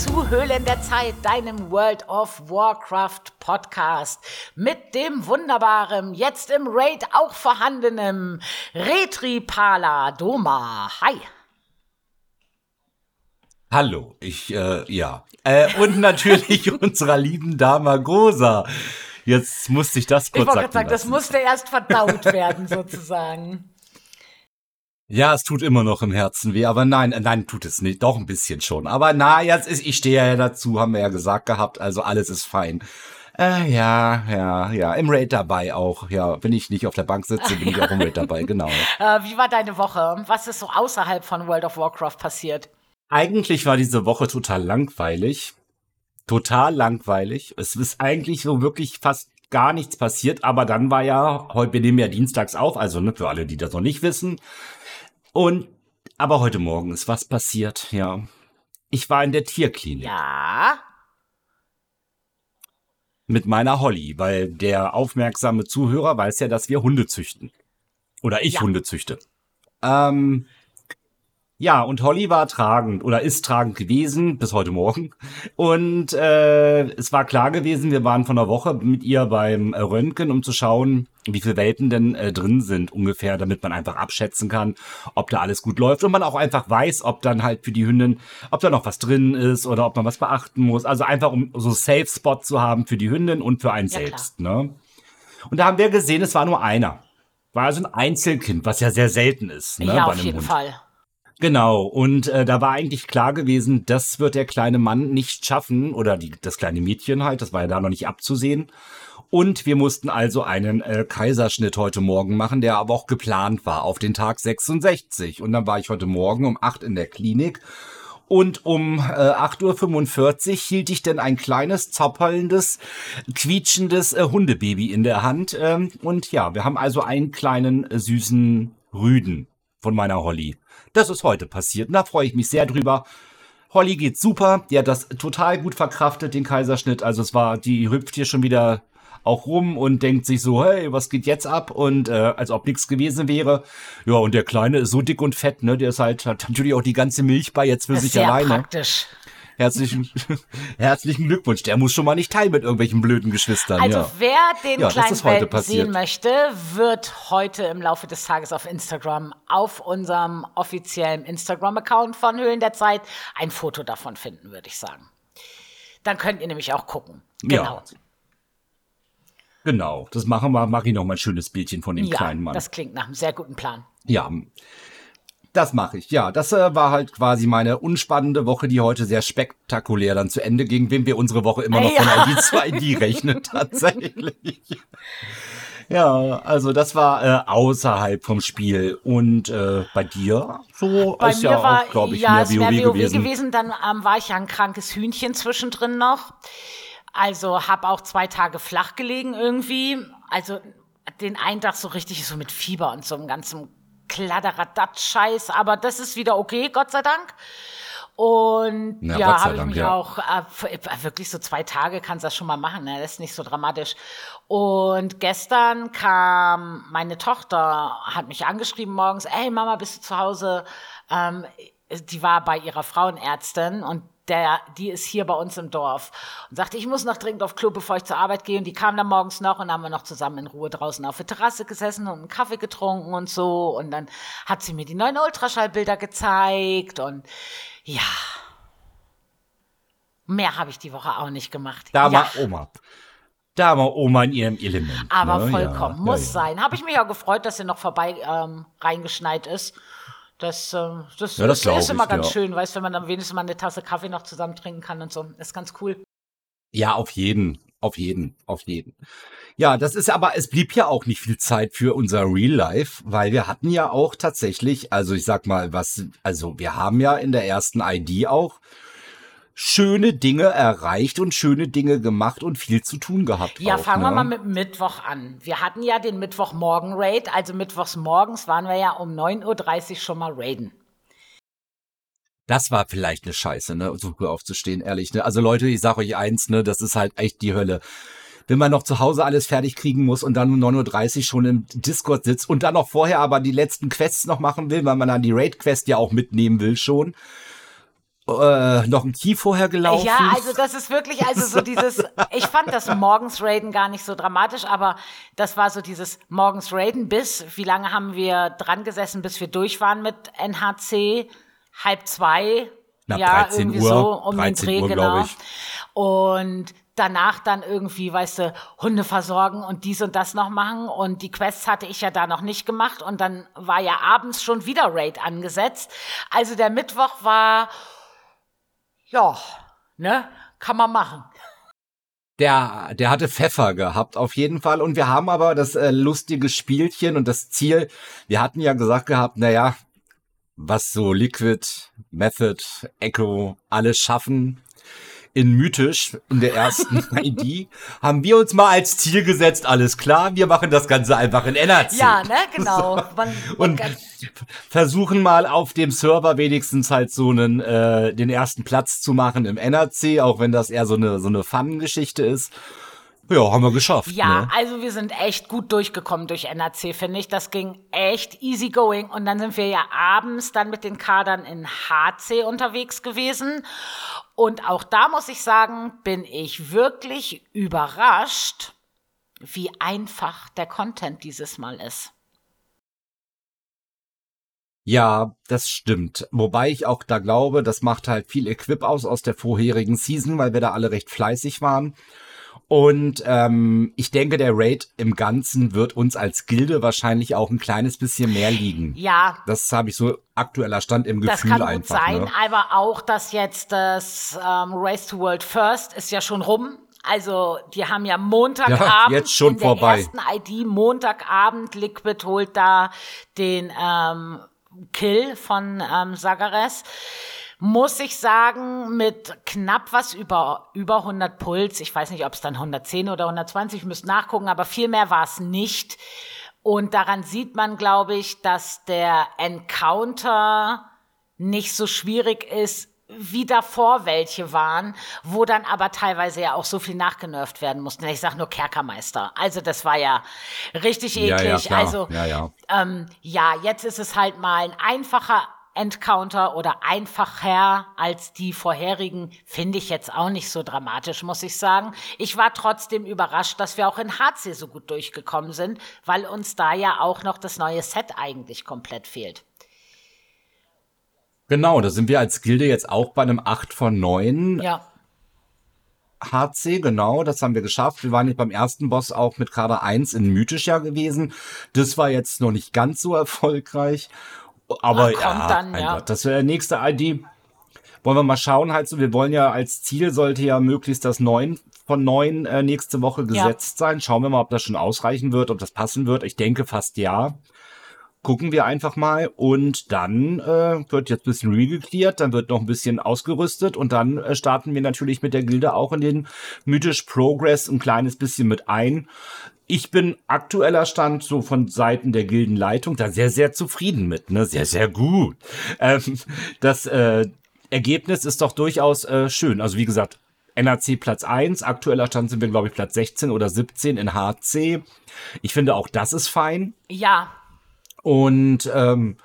zu Höhlen der Zeit, deinem World of Warcraft Podcast mit dem wunderbaren, jetzt im Raid auch vorhandenen Retripala Doma. Hi. Hallo, ich, äh, ja. Äh, und natürlich unserer lieben Dame Gosa. Jetzt musste ich das kurz ich sagen. sagen das musste erst verdaut werden, sozusagen. Ja, es tut immer noch im Herzen weh, aber nein, nein, tut es nicht, doch ein bisschen schon. Aber na, jetzt ist, ich stehe ja dazu, haben wir ja gesagt gehabt, also alles ist fein. Äh, ja, ja, ja, im Raid dabei auch. Ja, wenn ich nicht auf der Bank sitze, bin ich auch im Raid dabei, genau. Äh, wie war deine Woche? Was ist so außerhalb von World of Warcraft passiert? Eigentlich war diese Woche total langweilig. Total langweilig. Es ist eigentlich so wirklich fast gar nichts passiert, aber dann war ja, heute, wir nehmen ja dienstags auf, also ne, für alle, die das noch nicht wissen, und aber heute Morgen ist was passiert, ja. Ich war in der Tierklinik. Ja. Mit meiner Holly, weil der aufmerksame Zuhörer weiß ja, dass wir Hunde züchten. Oder ich ja. Hunde züchte. Ähm, ja, und Holly war tragend oder ist tragend gewesen bis heute Morgen. Und äh, es war klar gewesen, wir waren von einer Woche mit ihr beim Röntgen, um zu schauen, wie viele Welpen denn äh, drin sind ungefähr, damit man einfach abschätzen kann, ob da alles gut läuft und man auch einfach weiß, ob dann halt für die Hündin, ob da noch was drin ist oder ob man was beachten muss. Also einfach um so Safe Spot zu haben für die Hündin und für einen ja, selbst. Klar. Ne? Und da haben wir gesehen, es war nur einer. War also ein Einzelkind, was ja sehr selten ist. Ne, ja, auf jeden Hund. Fall. Genau, und äh, da war eigentlich klar gewesen, das wird der kleine Mann nicht schaffen, oder die, das kleine Mädchen halt, das war ja da noch nicht abzusehen. Und wir mussten also einen äh, Kaiserschnitt heute Morgen machen, der aber auch geplant war auf den Tag 66. Und dann war ich heute Morgen um 8 in der Klinik. Und um äh, 8.45 Uhr hielt ich denn ein kleines, zappelndes, quietschendes äh, Hundebaby in der Hand. Ähm, und ja, wir haben also einen kleinen, äh, süßen Rüden von meiner Holly. Das ist heute passiert und da freue ich mich sehr drüber. Holly geht super, die hat das total gut verkraftet, den Kaiserschnitt. Also es war, die hüpft hier schon wieder auch rum und denkt sich so, hey, was geht jetzt ab? Und äh, als ob nichts gewesen wäre. Ja, und der Kleine ist so dick und fett, ne? Der ist halt, hat natürlich auch die ganze Milch bei jetzt für sich sehr alleine. Praktisch. Herzlichen, herzlichen Glückwunsch. Der muss schon mal nicht teilen mit irgendwelchen blöden Geschwistern. Also ja. wer den ja, kleinen Welpen sehen möchte, wird heute im Laufe des Tages auf Instagram, auf unserem offiziellen Instagram-Account von Höhlen der Zeit, ein Foto davon finden, würde ich sagen. Dann könnt ihr nämlich auch gucken. Genau. Ja. Genau, das machen wir, mache ich noch mal ein schönes Bildchen von dem ja, kleinen Mann. Das klingt nach einem sehr guten Plan. Ja, das mache ich, ja. Das äh, war halt quasi meine unspannende Woche, die heute sehr spektakulär dann zu Ende ging, wem wir unsere Woche immer noch ja. von ID zu ID rechnen, tatsächlich. Ja, also das war äh, außerhalb vom Spiel. Und äh, bei dir? So bei ist mir ja war, auch, glaube ich, ja, mehr es WoW, WoW gewesen. gewesen. Dann ähm, war ich ja ein krankes Hühnchen zwischendrin noch. Also habe auch zwei Tage flach gelegen irgendwie. Also den einen Tag so richtig so mit Fieber und so einem ganzen Kladderadatsch-Scheiß, aber das ist wieder okay, Gott sei Dank. Und ja, ja habe ich mich ja. auch äh, wirklich so zwei Tage kannst du das schon mal machen, ne? das ist nicht so dramatisch. Und gestern kam meine Tochter, hat mich angeschrieben morgens, ey Mama, bist du zu Hause? Ähm, die war bei ihrer Frauenärztin und der, die ist hier bei uns im Dorf und sagte, ich muss noch dringend auf Klo, bevor ich zur Arbeit gehe. Und die kam dann morgens noch und haben wir noch zusammen in Ruhe draußen auf der Terrasse gesessen und einen Kaffee getrunken und so. Und dann hat sie mir die neuen Ultraschallbilder gezeigt und ja. Mehr habe ich die Woche auch nicht gemacht. Da ja. war Oma. Da war Oma in ihrem Element. Aber ne? vollkommen, ja, muss ja, sein. Habe ich mich ja gefreut, dass sie noch vorbei ähm, reingeschneit ist. Das, äh, das, ja, das, das ist immer ich, ganz ja. schön, weißt du, wenn man dann wenigstens mal eine Tasse Kaffee noch zusammen trinken kann und so. Das ist ganz cool. Ja, auf jeden. Auf jeden. Auf jeden. Ja, das ist aber, es blieb ja auch nicht viel Zeit für unser Real Life, weil wir hatten ja auch tatsächlich, also ich sag mal, was, also wir haben ja in der ersten ID auch schöne Dinge erreicht und schöne Dinge gemacht und viel zu tun gehabt. Ja, auch, fangen ne? wir mal mit Mittwoch an. Wir hatten ja den Mittwochmorgen-Raid, also mittwochs morgens waren wir ja um 9.30 Uhr schon mal raiden. Das war vielleicht eine Scheiße, ne, so früh aufzustehen, ehrlich. Ne? Also Leute, ich sag euch eins, ne, das ist halt echt die Hölle. Wenn man noch zu Hause alles fertig kriegen muss und dann um 9.30 Uhr schon im Discord sitzt und dann noch vorher aber die letzten Quests noch machen will, weil man dann die Raid-Quest ja auch mitnehmen will schon äh, noch ein Key vorher gelaufen. Ja, also das ist wirklich, also so dieses, ich fand das morgens Raiden gar nicht so dramatisch, aber das war so dieses morgens Raiden bis, wie lange haben wir dran gesessen, bis wir durch waren mit NHC? Halb zwei. Na, ja, 13 irgendwie Uhr, so um 13 den Dreh, Uhr, genau. Und danach dann irgendwie, weißt du, Hunde versorgen und dies und das noch machen. Und die Quests hatte ich ja da noch nicht gemacht. Und dann war ja abends schon wieder Raid angesetzt. Also der Mittwoch war, ja, ne, kann man machen. Der, der hatte Pfeffer gehabt, auf jeden Fall. Und wir haben aber das äh, lustige Spielchen und das Ziel, wir hatten ja gesagt gehabt, naja, was so Liquid, Method, Echo alles schaffen, in mythisch in der ersten ID haben wir uns mal als Ziel gesetzt, alles klar, wir machen das Ganze einfach in NRC. Ja, ne, genau. Man, man Und versuchen mal auf dem Server wenigstens halt so einen äh, den ersten Platz zu machen im NRC, auch wenn das eher so eine so eine Fun-Geschichte ist. Ja, haben wir geschafft. Ja, ne? also wir sind echt gut durchgekommen durch NRC, finde ich. Das ging echt easy going. Und dann sind wir ja abends dann mit den Kadern in HC unterwegs gewesen. Und auch da muss ich sagen, bin ich wirklich überrascht, wie einfach der Content dieses Mal ist. Ja, das stimmt. Wobei ich auch da glaube, das macht halt viel Equip aus aus der vorherigen Season, weil wir da alle recht fleißig waren. Und ähm, ich denke, der Raid im Ganzen wird uns als Gilde wahrscheinlich auch ein kleines bisschen mehr liegen. Ja, Das habe ich so aktueller Stand im Das Gefühl kann gut einfach. sein, ne? aber auch, dass jetzt das ähm, Race to World First ist ja schon rum. Also die haben ja Montagabend Ja, jetzt schon in der vorbei. ersten ID Montagabend Liquid holt da den ähm, Kill von ähm, Sagares. Muss ich sagen, mit knapp was über, über 100 Puls. Ich weiß nicht, ob es dann 110 oder 120, ich müsste nachgucken, aber viel mehr war es nicht. Und daran sieht man, glaube ich, dass der Encounter nicht so schwierig ist, wie davor welche waren, wo dann aber teilweise ja auch so viel nachgenervt werden mussten. Ich sag nur Kerkermeister. Also das war ja richtig eklig. Ja, ja. Also ja, ja. ähm, ja, jetzt ist es halt mal ein einfacher Encounter oder einfacher als die vorherigen, finde ich jetzt auch nicht so dramatisch, muss ich sagen. Ich war trotzdem überrascht, dass wir auch in HC so gut durchgekommen sind, weil uns da ja auch noch das neue Set eigentlich komplett fehlt. Genau, da sind wir als Gilde jetzt auch bei einem 8 von 9 Ja. HC, genau, das haben wir geschafft. Wir waren jetzt beim ersten Boss auch mit Kader 1 in Mythisch ja gewesen. Das war jetzt noch nicht ganz so erfolgreich. Aber ja, dann, ja. Gott, das wäre der nächste ID. Wollen wir mal schauen, halt so, wir wollen ja als Ziel sollte ja möglichst das 9 von 9 äh, nächste Woche Ja. gesetzt sein. Schauen wir mal, ob das schon ausreichen wird, ob das passen wird. Ich denke fast ja. Gucken wir einfach mal und dann äh, wird jetzt ein bisschen regeklärt, dann wird noch ein bisschen ausgerüstet und dann äh, starten wir natürlich mit der Gilde auch in den Mythisch Progress ein kleines bisschen mit ein. Ich bin aktueller Stand so von Seiten der Gildenleitung da sehr, sehr zufrieden mit, ne? Sehr, sehr gut. Ähm, das äh, Ergebnis ist doch durchaus äh, schön. Also wie gesagt, NRC Platz 1, aktueller Stand sind wir, glaube ich, Platz 16 oder 17 in HC. Ich finde auch das ist fein. Ja, Und ähm,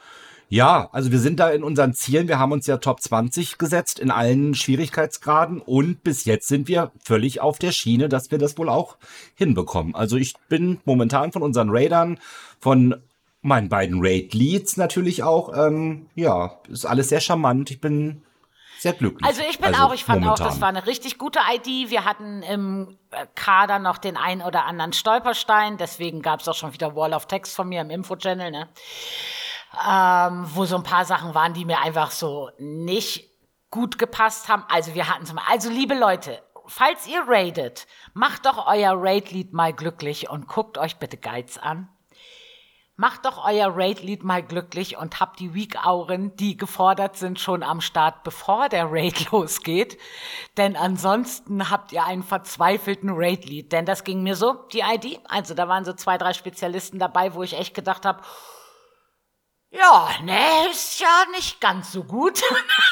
ja, also wir sind da in unseren Zielen. Wir haben uns ja Top 20 gesetzt in allen Schwierigkeitsgraden und bis jetzt sind wir völlig auf der Schiene, dass wir das wohl auch hinbekommen. Also ich bin momentan von unseren Raidern, von meinen beiden Raid-Leads natürlich auch, ähm, ja, ist alles sehr charmant. Ich bin sehr glücklich. Also ich bin auch, ich fand momentan. auch, das war eine richtig gute ID. Wir hatten im äh, Kader noch den einen oder anderen Stolperstein, deswegen gab es auch schon wieder Wall of Text von mir im Info-Channel, ne? Ähm, wo so ein paar Sachen waren, die mir einfach so nicht gut gepasst haben. Also wir hatten zum also liebe Leute, falls ihr raidet, macht doch euer Raid-Lied mal glücklich und guckt euch bitte Guides an. Macht doch euer Raid-Lied mal glücklich und habt die Weak-Auren, die gefordert sind, schon am Start, bevor der Raid losgeht. Denn ansonsten habt ihr einen verzweifelten Raid-Lied. Denn das ging mir so, die ID. Also da waren so zwei, drei Spezialisten dabei, wo ich echt gedacht habe, ja, ne, ist ja nicht ganz so gut,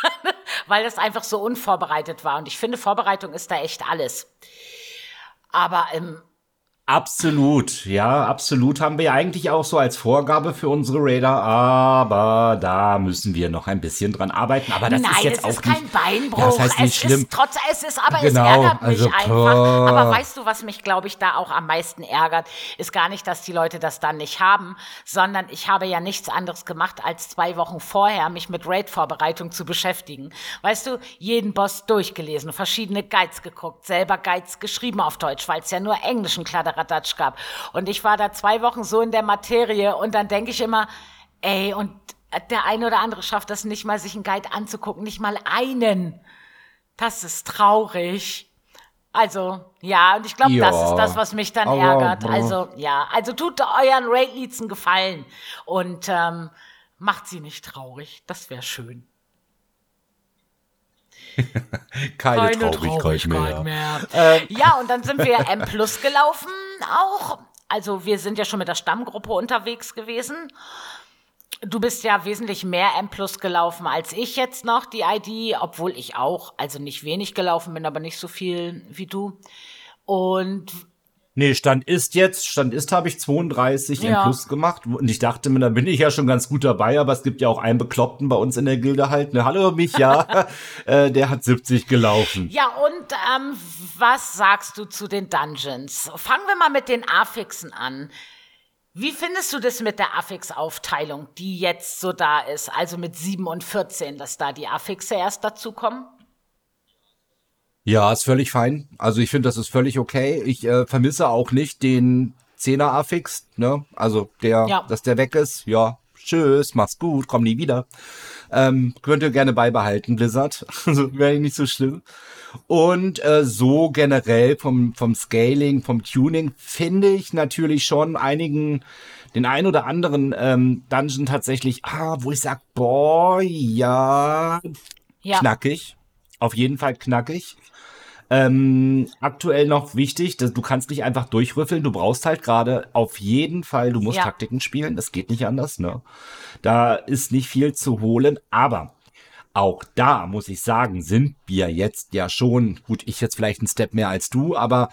weil das einfach so unvorbereitet war. Und ich finde, Vorbereitung ist da echt alles. Aber ähm, Absolut, ja, absolut. Haben wir eigentlich auch so als Vorgabe für unsere Raider, aber da müssen wir noch ein bisschen dran arbeiten. Aber das Nein, ist jetzt es auch ist kein nicht, Beinbruch. Ja, das heißt nicht es schlimm. ist trotz, es ist, aber Genau, es ärgert mich also, einfach. boah. Aber weißt du, was mich, glaube ich, da auch am meisten ärgert, ist gar nicht, dass die Leute das dann nicht haben, sondern ich habe ja nichts anderes gemacht, als zwei Wochen vorher mich mit Raid-Vorbereitung zu beschäftigen. Weißt du, jeden Boss durchgelesen, verschiedene Guides geguckt, selber Guides geschrieben auf Deutsch, weil es ja nur englischen Kladderadatsch gab. Und ich war da zwei Wochen so in der Materie und dann denke ich immer, ey, und der eine oder andere schafft das nicht mal, sich einen Guide anzugucken, nicht mal einen. Das ist traurig. Also, ja, und ich glaube, das ist das, was mich dann ärgert. Also, ja, also tut euren Raid-Leads einen Gefallen und ähm, macht sie nicht traurig. Das wäre schön. keine, Traurigkeit, mehr. mehr. ja, und dann sind wir M Plus gelaufen auch. Also wir sind ja schon mit der Stammgruppe unterwegs gewesen. Du bist ja wesentlich mehr M Plus gelaufen als ich jetzt noch, die ID, obwohl ich auch, also nicht wenig gelaufen bin, aber nicht so viel wie du. Und Nee, Stand ist jetzt, Stand ist habe ich 32 Ja. M Plus gemacht und ich dachte mir, da bin ich ja schon ganz gut dabei, aber es gibt ja auch einen Bekloppten bei uns in der Gilde halt, ne, hallo Micha, äh, der hat 70 gelaufen. ja, und ähm, was sagst du zu den Dungeons? Fangen wir mal mit den Affixen an. Wie findest du das mit der Affix-Aufteilung, die jetzt so da ist? Also mit 7 und 14, dass da die Affixe erst dazukommen? Ja, ist völlig fein. Also ich finde, das ist völlig okay. Ich äh, vermisse auch nicht den 10er Affix, ne? Also der, Ja. dass der weg ist. Ja, tschüss, mach's gut, komm nie wieder. Ähm, könnt ihr gerne beibehalten, Blizzard. Also wäre nicht so schlimm. Und äh, so generell vom, vom Scaling, vom Tuning finde ich natürlich schon einigen, den ein oder anderen ähm, Dungeon tatsächlich, ah, wo ich sag, boah, ja, Ja. knackig. Auf jeden Fall knackig. Ähm, aktuell noch wichtig, dass du kannst nicht einfach durchrüffeln. Du brauchst halt gerade auf jeden Fall, du musst Ja. Taktiken spielen. Das geht nicht anders, ne? Da ist nicht viel zu holen, aber auch da muss ich sagen, sind wir jetzt ja schon, gut, ich jetzt vielleicht einen Step mehr als du, aber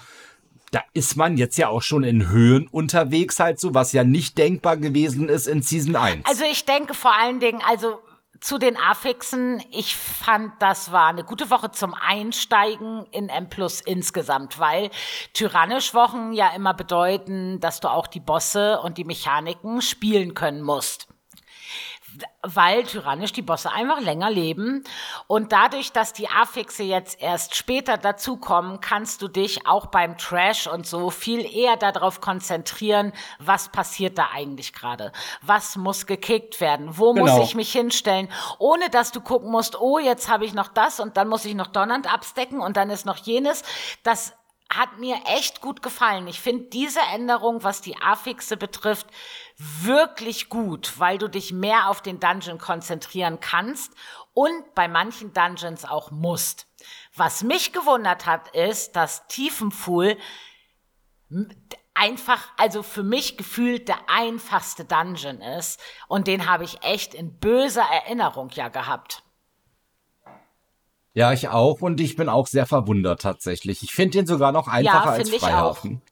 da ist man jetzt ja auch schon in Höhen unterwegs halt so, was ja nicht denkbar gewesen ist in Season 1. Also ich denke vor allen Dingen, also zu den Affixen, ich fand, das war eine gute Woche zum Einsteigen in M Plus insgesamt, weil tyrannisch Wochen ja immer bedeuten, dass du auch die Bosse und die Mechaniken spielen können musst weil tyrannisch die Bosse einfach länger leben. Und dadurch, dass die Affixe jetzt erst später dazukommen, kannst du dich auch beim Trash und so viel eher darauf konzentrieren, was passiert da eigentlich gerade? Was muss gekickt werden? Wo Genau. muss ich mich hinstellen? Ohne dass du gucken musst, oh, jetzt habe ich noch das und dann muss ich noch donnernd abstecken und dann ist noch jenes. Das hat mir echt gut gefallen. Ich finde diese Änderung, was die Affixe betrifft, wirklich gut, weil du dich mehr auf den Dungeon konzentrieren kannst und bei manchen Dungeons auch musst. Was mich gewundert hat, ist, dass Tiefenpfuhl einfach, also für mich gefühlt der einfachste Dungeon ist und den habe ich echt in böser Erinnerung ja gehabt. Ja, ich auch und ich bin auch sehr verwundert tatsächlich. Ich finde ihn sogar noch einfacher als finde ich Freihafen.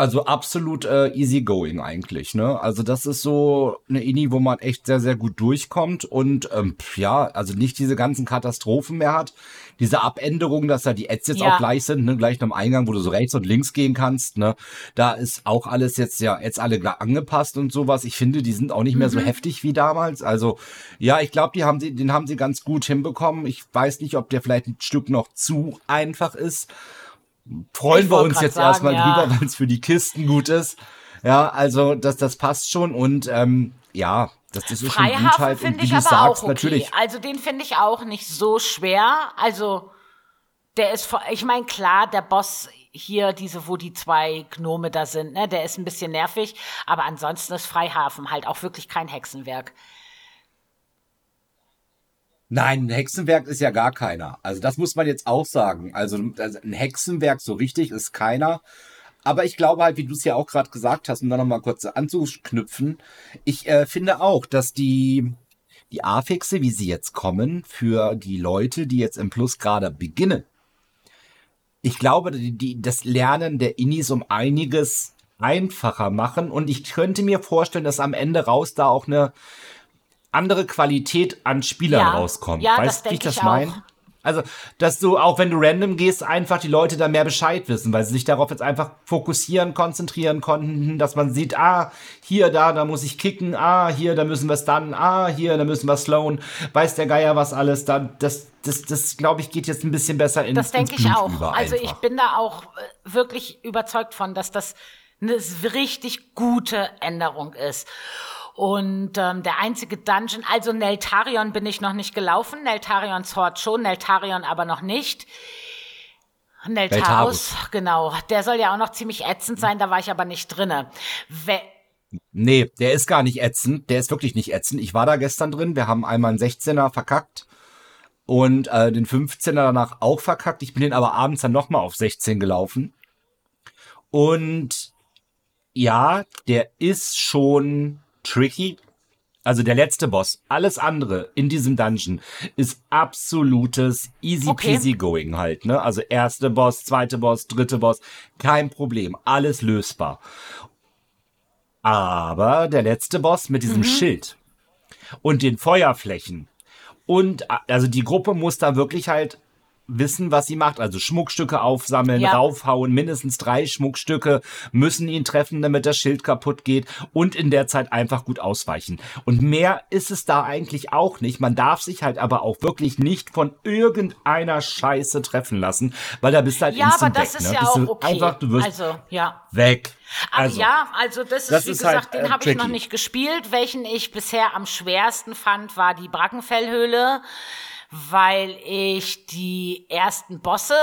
Also absolut äh, easygoing eigentlich, ne? Also das ist so eine Ini, wo man echt sehr, sehr gut durchkommt und ähm, ja, also nicht diese ganzen Katastrophen mehr hat. Diese Abänderung, dass da die Ads jetzt Ja. auch gleich sind, ne? Gleich am Eingang, wo du so rechts und links gehen kannst, ne? Da ist auch alles jetzt ja jetzt alle angepasst und sowas. Ich finde, die sind auch nicht mehr Mhm. so heftig wie damals. Also ja, ich glaube, die haben sie, den haben sie ganz gut hinbekommen. Ich weiß nicht, ob der vielleicht ein Stück noch zu einfach ist freuen wir uns jetzt sagen, erstmal ja. drüber, weil es für die Kisten gut ist. Ja, also das, das passt schon und ähm, ja, das, das ist schon gut halt. Und finde wie ich du aber sagst, auch okay. natürlich. Also den finde ich auch nicht so schwer. Also der ist, ich meine klar, der Boss hier, diese, wo die zwei Gnome da sind, ne, der ist ein bisschen nervig, aber ansonsten ist Freihafen halt auch wirklich kein Hexenwerk. Nein, ein Hexenwerk ist ja gar keiner. Also das muss man jetzt auch sagen. Also also ein Hexenwerk so richtig ist keiner. Aber ich glaube halt, wie du es ja auch gerade gesagt hast, um da nochmal kurz anzuknüpfen, ich äh, finde auch, dass die, die Affixe, wie sie jetzt kommen, für die Leute, die jetzt im Plus gerade beginnen, ich glaube, die, die, das Lernen der Inis um einiges einfacher machen und ich könnte mir vorstellen, dass am Ende raus da auch eine andere Qualität an Spielern Ja. rauskommt. Ja, weißt du, wie ich das meine? Also, dass du auch wenn du random gehst, einfach die Leute da mehr Bescheid wissen, weil sie sich darauf jetzt einfach fokussieren, konzentrieren konnten, dass man sieht, ah, hier, da, da muss ich kicken, ah, hier, da müssen wir stunnen, ah, hier, da müssen wir slowen, weiß der Geier was alles, da, das, das, das, glaube ich, geht jetzt ein bisschen besser in, Das denke ich auch. über Also ich bin da auch äh, wirklich überzeugt von, dass das eine richtig gute Änderung ist. Und ähm, der einzige Dungeon, also Neltarion bin ich noch nicht gelaufen, Neltarions Hort schon, Neltarion aber noch nicht. Neltarus, genau. Der soll ja auch noch ziemlich ätzend sein, da war ich aber nicht drinne. We Nee, der ist gar nicht ätzend. Der ist wirklich nicht ätzend. Ich war da gestern drin. Wir haben einmal einen 16er verkackt und äh, den 15er danach auch verkackt. Ich bin den aber abends dann nochmal auf 16 gelaufen. Und ja, der ist schon tricky. Also der letzte Boss, alles andere in diesem Dungeon ist absolutes easy Okay. peasy going halt, ne? Also erste Boss, zweite Boss, dritte Boss, kein Problem, alles lösbar. Aber der letzte Boss mit diesem Schild und den Feuerflächen und also die Gruppe muss da wirklich halt wissen, was sie macht. Also Schmuckstücke aufsammeln, Ja. raufhauen, mindestens drei Schmuckstücke müssen ihn treffen, damit das Schild kaputt geht und in der Zeit einfach gut ausweichen. Und mehr ist es da eigentlich auch nicht. Man darf sich halt aber auch wirklich nicht von irgendeiner Scheiße treffen lassen, weil da bist du halt ja, aber instant das weg. ist ne? ja Bist auch okay. Einfach, du wirst also, ja. weg. Aber Also, ja, also das ist, das wie ist halt, gesagt, den äh, habe ich noch nicht gespielt. Welchen ich bisher am schwersten fand, war die Brackenfellhöhle, weil ich die ersten Bosse,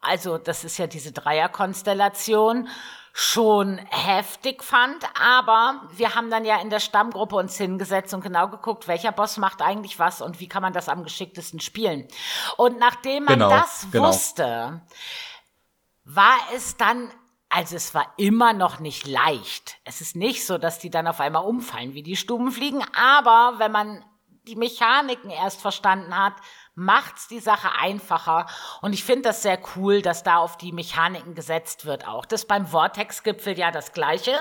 also das ist ja diese Dreierkonstellation, schon heftig fand, aber wir haben dann ja in der Stammgruppe uns hingesetzt und genau geguckt, welcher Boss macht eigentlich was und wie kann man das am geschicktesten spielen. Und nachdem man Genau, das genau. wusste, war es dann, also es war immer noch nicht leicht. Es ist nicht so, dass die dann auf einmal umfallen wie die Stubenfliegen, aber wenn man die Mechaniken erst verstanden hat, macht's die Sache einfacher. Und ich finde das sehr cool, dass da auf die Mechaniken gesetzt wird auch. Das beim Vortex-Gipfel ja das Gleiche.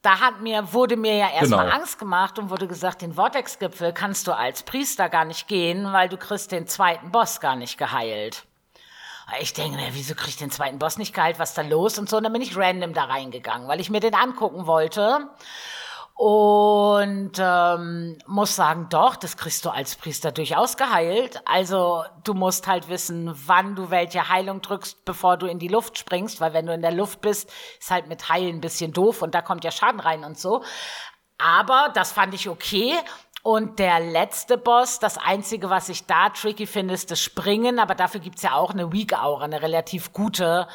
Da hat mir, wurde mir ja erstmal Genau. Angst gemacht und wurde gesagt, den Vortex-Gipfel kannst du als Priester gar nicht gehen, weil du kriegst den zweiten Boss gar nicht geheilt. Ich denke, na, wieso krieg ich den zweiten Boss nicht geheilt? Was ist da los? Und so, und dann bin ich random da reingegangen, weil ich mir den angucken wollte. Und ähm, muss sagen, doch, das kriegst du als Priester durchaus geheilt. Also du musst halt wissen, wann du welche Heilung drückst, bevor du in die Luft springst, weil wenn du in der Luft bist, ist halt mit Heilen ein bisschen doof und da kommt ja Schaden rein und so. Aber das fand ich okay. Und der letzte Boss, das Einzige, was ich da tricky finde, ist das Springen. Aber dafür gibt's ja auch eine Weak Aura, eine relativ gute.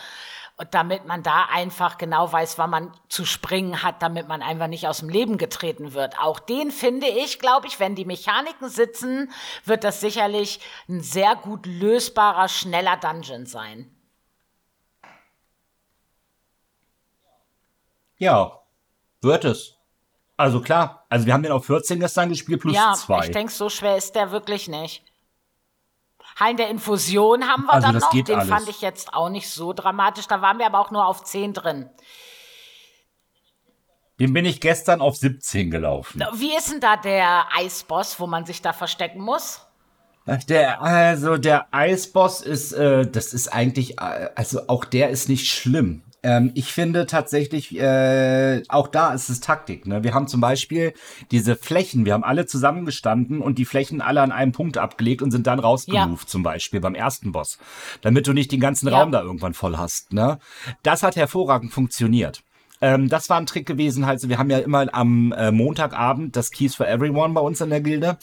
Und damit man da einfach genau weiß, wann man zu springen hat, damit man einfach nicht aus dem Leben getreten wird. Auch den finde ich, glaube ich, wenn die Mechaniken sitzen, wird das sicherlich ein sehr gut lösbarer, schneller Dungeon sein. Ja, wird es. Also klar, also wir haben den auf 14 gestern gespielt plus ja, zwei. ich denke, so schwer ist der wirklich nicht. Hallen der Infusion haben wir Also dann noch. Den alles. fand ich jetzt auch nicht so dramatisch. Da waren wir aber auch nur auf 10 drin. Den bin ich gestern auf 17 gelaufen. Wie ist denn da der Eisboss, wo man sich da verstecken muss? Der, also der Eisboss ist, äh, das ist eigentlich, äh, also auch der ist nicht schlimm. Ähm, ich finde tatsächlich, äh, auch da ist es Taktik. Ne? Wir haben zum Beispiel diese Flächen, wir haben alle zusammengestanden und die Flächen alle an einem Punkt abgelegt und sind dann rausgemoved, zum Beispiel beim ersten Boss. Damit du nicht den ganzen Ja. Raum da irgendwann voll hast. Ne? Das hat hervorragend funktioniert. Ähm, das war ein Trick gewesen, halt, so, wir haben ja immer am äh, Montagabend das Keys for Everyone bei uns in der Gilde.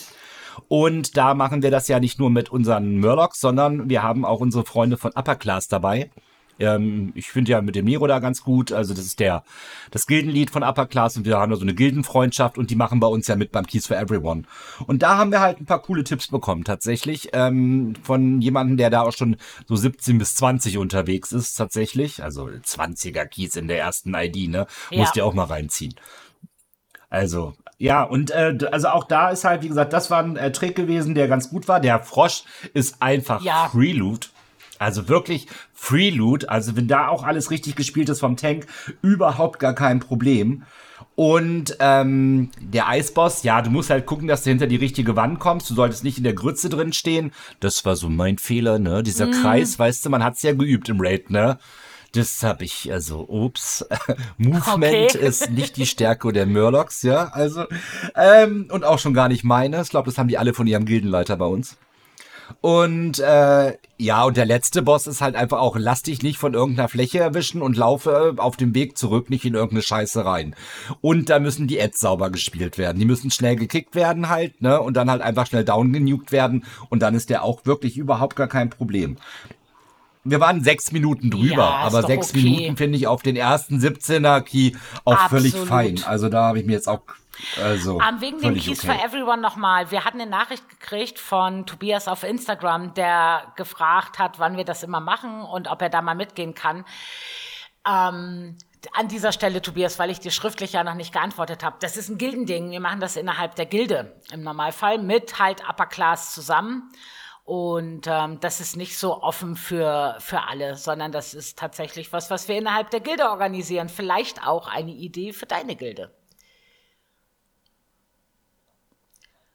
Und da machen wir das ja nicht nur mit unseren Murlocs, sondern wir haben auch unsere Freunde von Upper Class dabei. Ähm, ich finde ja mit dem Nero da ganz gut. Also das ist der das Gildenlied von Upper Class und wir haben da so eine Gildenfreundschaft und die machen bei uns ja mit beim Keys for Everyone. Und da haben wir halt ein paar coole Tipps bekommen tatsächlich ähm, von jemandem, der da auch schon so 17 bis 20 unterwegs ist tatsächlich. Also 20er Keys in der ersten ID, ne? Ja. Musst ihr auch mal reinziehen. Also, ja, und äh, also auch da ist halt, wie gesagt, das war ein äh, Trick gewesen, der ganz gut war. Der Frosch ist einfach Ja. Free Loot. Also wirklich Free Loot. Also wenn da auch alles richtig gespielt ist vom Tank, überhaupt gar kein Problem. Und ähm, der Eisboss, ja, du musst halt gucken, dass du hinter die richtige Wand kommst. Du solltest nicht in der Grütze drin stehen. Das war so mein Fehler, ne? Dieser mm. Kreis, weißt du, man hat's ja geübt im Raid, ne? Das habe ich, also, ups. Movement okay. ist nicht die Stärke der Murlocs, ja. Also, ähm, und auch schon gar nicht meine. Ich glaube, das haben die alle von ihrem Gildenleiter bei uns. Und äh, ja, und der letzte Boss ist halt einfach auch, lass dich nicht von irgendeiner Fläche erwischen und laufe auf dem Weg zurück nicht in irgendeine Scheiße rein. Und da müssen die Ads sauber gespielt werden. Die müssen schnell gekickt werden halt, ne? Und dann halt einfach schnell down genugt werden. Und dann ist der auch wirklich überhaupt gar kein Problem wir waren sechs Minuten drüber, ja, aber sechs okay. Minuten finde ich auf den ersten 17er Key auch Absolut. völlig fein. Also da habe ich mir jetzt auch also, um, ähm, wegen dem Keys okay. for Everyone nochmal. Wir hatten eine Nachricht gekriegt von Tobias auf Instagram, der gefragt hat, wann wir das immer machen und ob er da mal mitgehen kann. Ähm, an dieser Stelle, Tobias, weil ich dir schriftlich ja noch nicht geantwortet habe. Das ist ein Gildending. Wir machen das innerhalb der Gilde im Normalfall mit halt Upper Class zusammen. Und ähm, das ist nicht so offen für, für alle, sondern das ist tatsächlich was, was wir innerhalb der Gilde organisieren. Vielleicht auch eine Idee für deine Gilde.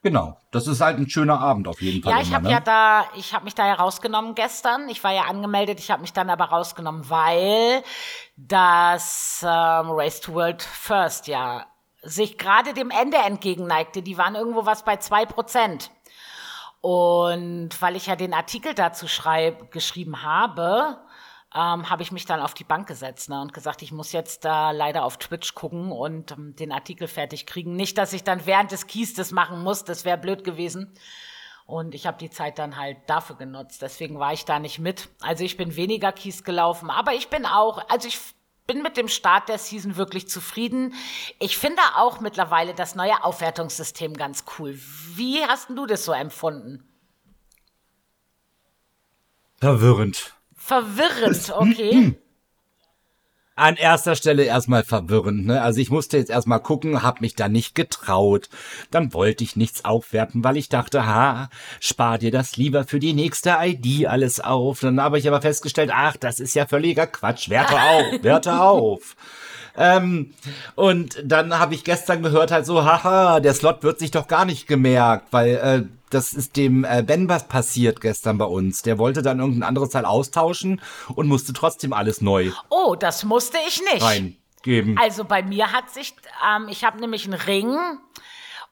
Genau, das ist halt ein schöner Abend auf jeden Fall. Ja, ich habe ne? ja da, ich habe mich da ja rausgenommen gestern. Ich war ja angemeldet, ich habe mich dann aber rausgenommen, weil das ähm, Race to World First ja sich gerade dem Ende entgegenneigte. Die waren irgendwo was bei zwei Prozent. Und weil ich ja den Artikel dazu schreib, geschrieben habe, ähm, habe ich mich dann auf die Bank gesetzt ne, und gesagt, ich muss jetzt da leider auf Twitch gucken und ähm, den Artikel fertig kriegen. Nicht, dass ich dann während des das machen muss, das wäre blöd gewesen. Und ich habe die Zeit dann halt dafür genutzt. Deswegen war ich da nicht mit. Also ich bin weniger Keys gelaufen, aber ich bin auch, also ich bin mit dem Start der Season wirklich zufrieden. Ich finde auch mittlerweile das neue Aufwertungssystem ganz cool. Wie hast du das so empfunden? Verwirrend. Verwirrend, okay. An erster Stelle erstmal verwirrend, ne? Also ich musste jetzt erstmal gucken, hab mich da nicht getraut. Dann wollte ich nichts aufwerten, weil ich dachte, ha, spar dir das lieber für die nächste ID alles auf. Dann habe ich aber festgestellt, ach, das ist ja völliger Quatsch. Werte auf, werte auf. Ähm, und dann habe ich gestern gehört halt so, haha, der Slot wird sich doch gar nicht gemerkt, weil äh, das ist dem äh, Ben was passiert gestern bei uns. Der wollte dann irgendein anderes Teil austauschen und musste trotzdem alles neu. Oh, das musste ich nicht. Reingeben. Also bei mir hat sich, ähm, ich habe nämlich einen Ring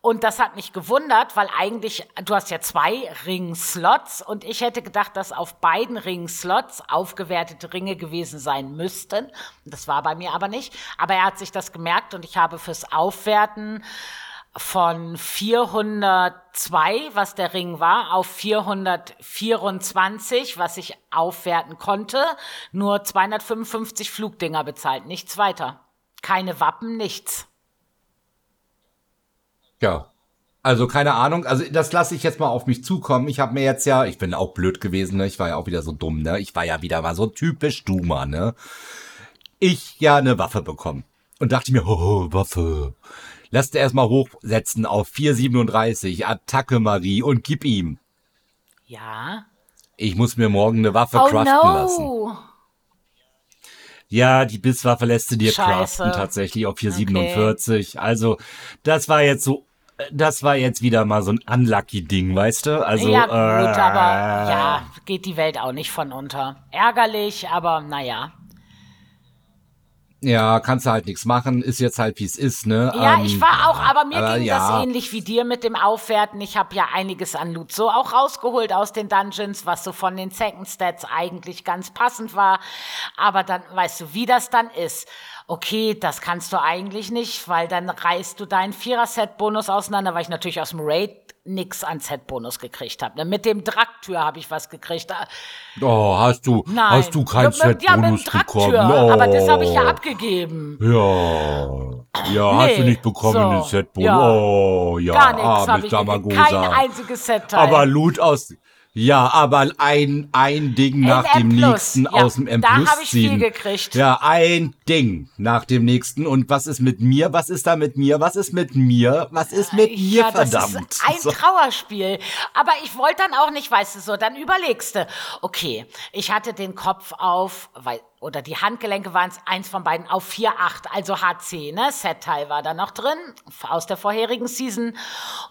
und das hat mich gewundert, weil eigentlich, du hast ja zwei Ring-Slots und ich hätte gedacht, dass auf beiden Ring-Slots aufgewertete Ringe gewesen sein müssten. Das war bei mir aber nicht. Aber er hat sich das gemerkt und ich habe fürs Aufwerten von 402, was der Ring war, auf 424, was ich aufwerten konnte, nur 255 Flugdinger bezahlt, nichts weiter. Keine Wappen, nichts. Ja. Also keine Ahnung, also das lasse ich jetzt mal auf mich zukommen. Ich habe mir jetzt ja, ich bin auch blöd gewesen, ne? Ich war ja auch wieder so dumm, ne? Ich war ja wieder mal so typisch Duma, ne? Ich ja eine Waffe bekommen und dachte mir, oh, Waffe. Lass dir erstmal hochsetzen auf 437, Attacke Marie und gib ihm. Ja. Ich muss mir morgen eine Waffe oh craften no. lassen. Ja, die Bisswaffe lässt du dir Scheiße. craften tatsächlich auf 447. Okay. Also, das war jetzt so das war jetzt wieder mal so ein unlucky Ding, weißt du? Also ja, gut, äh, aber ja, geht die Welt auch nicht von unter. Ärgerlich, aber naja. Ja, kannst du halt nichts machen, ist jetzt halt wie es ist, ne? Ja, ähm, ich war auch, aber mir aber ging ja. das ähnlich wie dir mit dem Aufwerten. Ich habe ja einiges an Loot so auch rausgeholt aus den Dungeons, was so von den Second Stats eigentlich ganz passend war. Aber dann weißt du, wie das dann ist. Okay, das kannst du eigentlich nicht, weil dann reißt du deinen Vierer-Set-Bonus auseinander, weil ich natürlich aus dem Raid nix an Z-Bonus gekriegt habe. Mit dem Draktür habe ich was gekriegt. Oh, hast du, Nein. hast du keinen Z-Bonus ja, bekommen? Oh. Aber das habe ich ja abgegeben. Ja, ja, nee. hast du nicht bekommen, so. den Z-Bonus. Ja. Oh, ja, Gar nichts habe ich. Kein einziges Set. -Teil. Aber Loot aus, Ja, aber ein, ein Ding nach dem nächsten ja, aus dem M da Plus hab ich viel gekriegt. Ja, ein Ding nach dem nächsten. Und was ist mit mir? Was ist da mit mir? Was ist mit mir? Was ist mit mir, ja, das verdammt? ist ein. Trauerspiel. Aber ich wollte dann auch nicht, weißt du so, dann überlegst du, okay, ich hatte den Kopf auf, weil, oder die Handgelenke waren es eins von beiden auf 4,8, also HC, ne? Set-Teil war da noch drin, aus der vorherigen Season.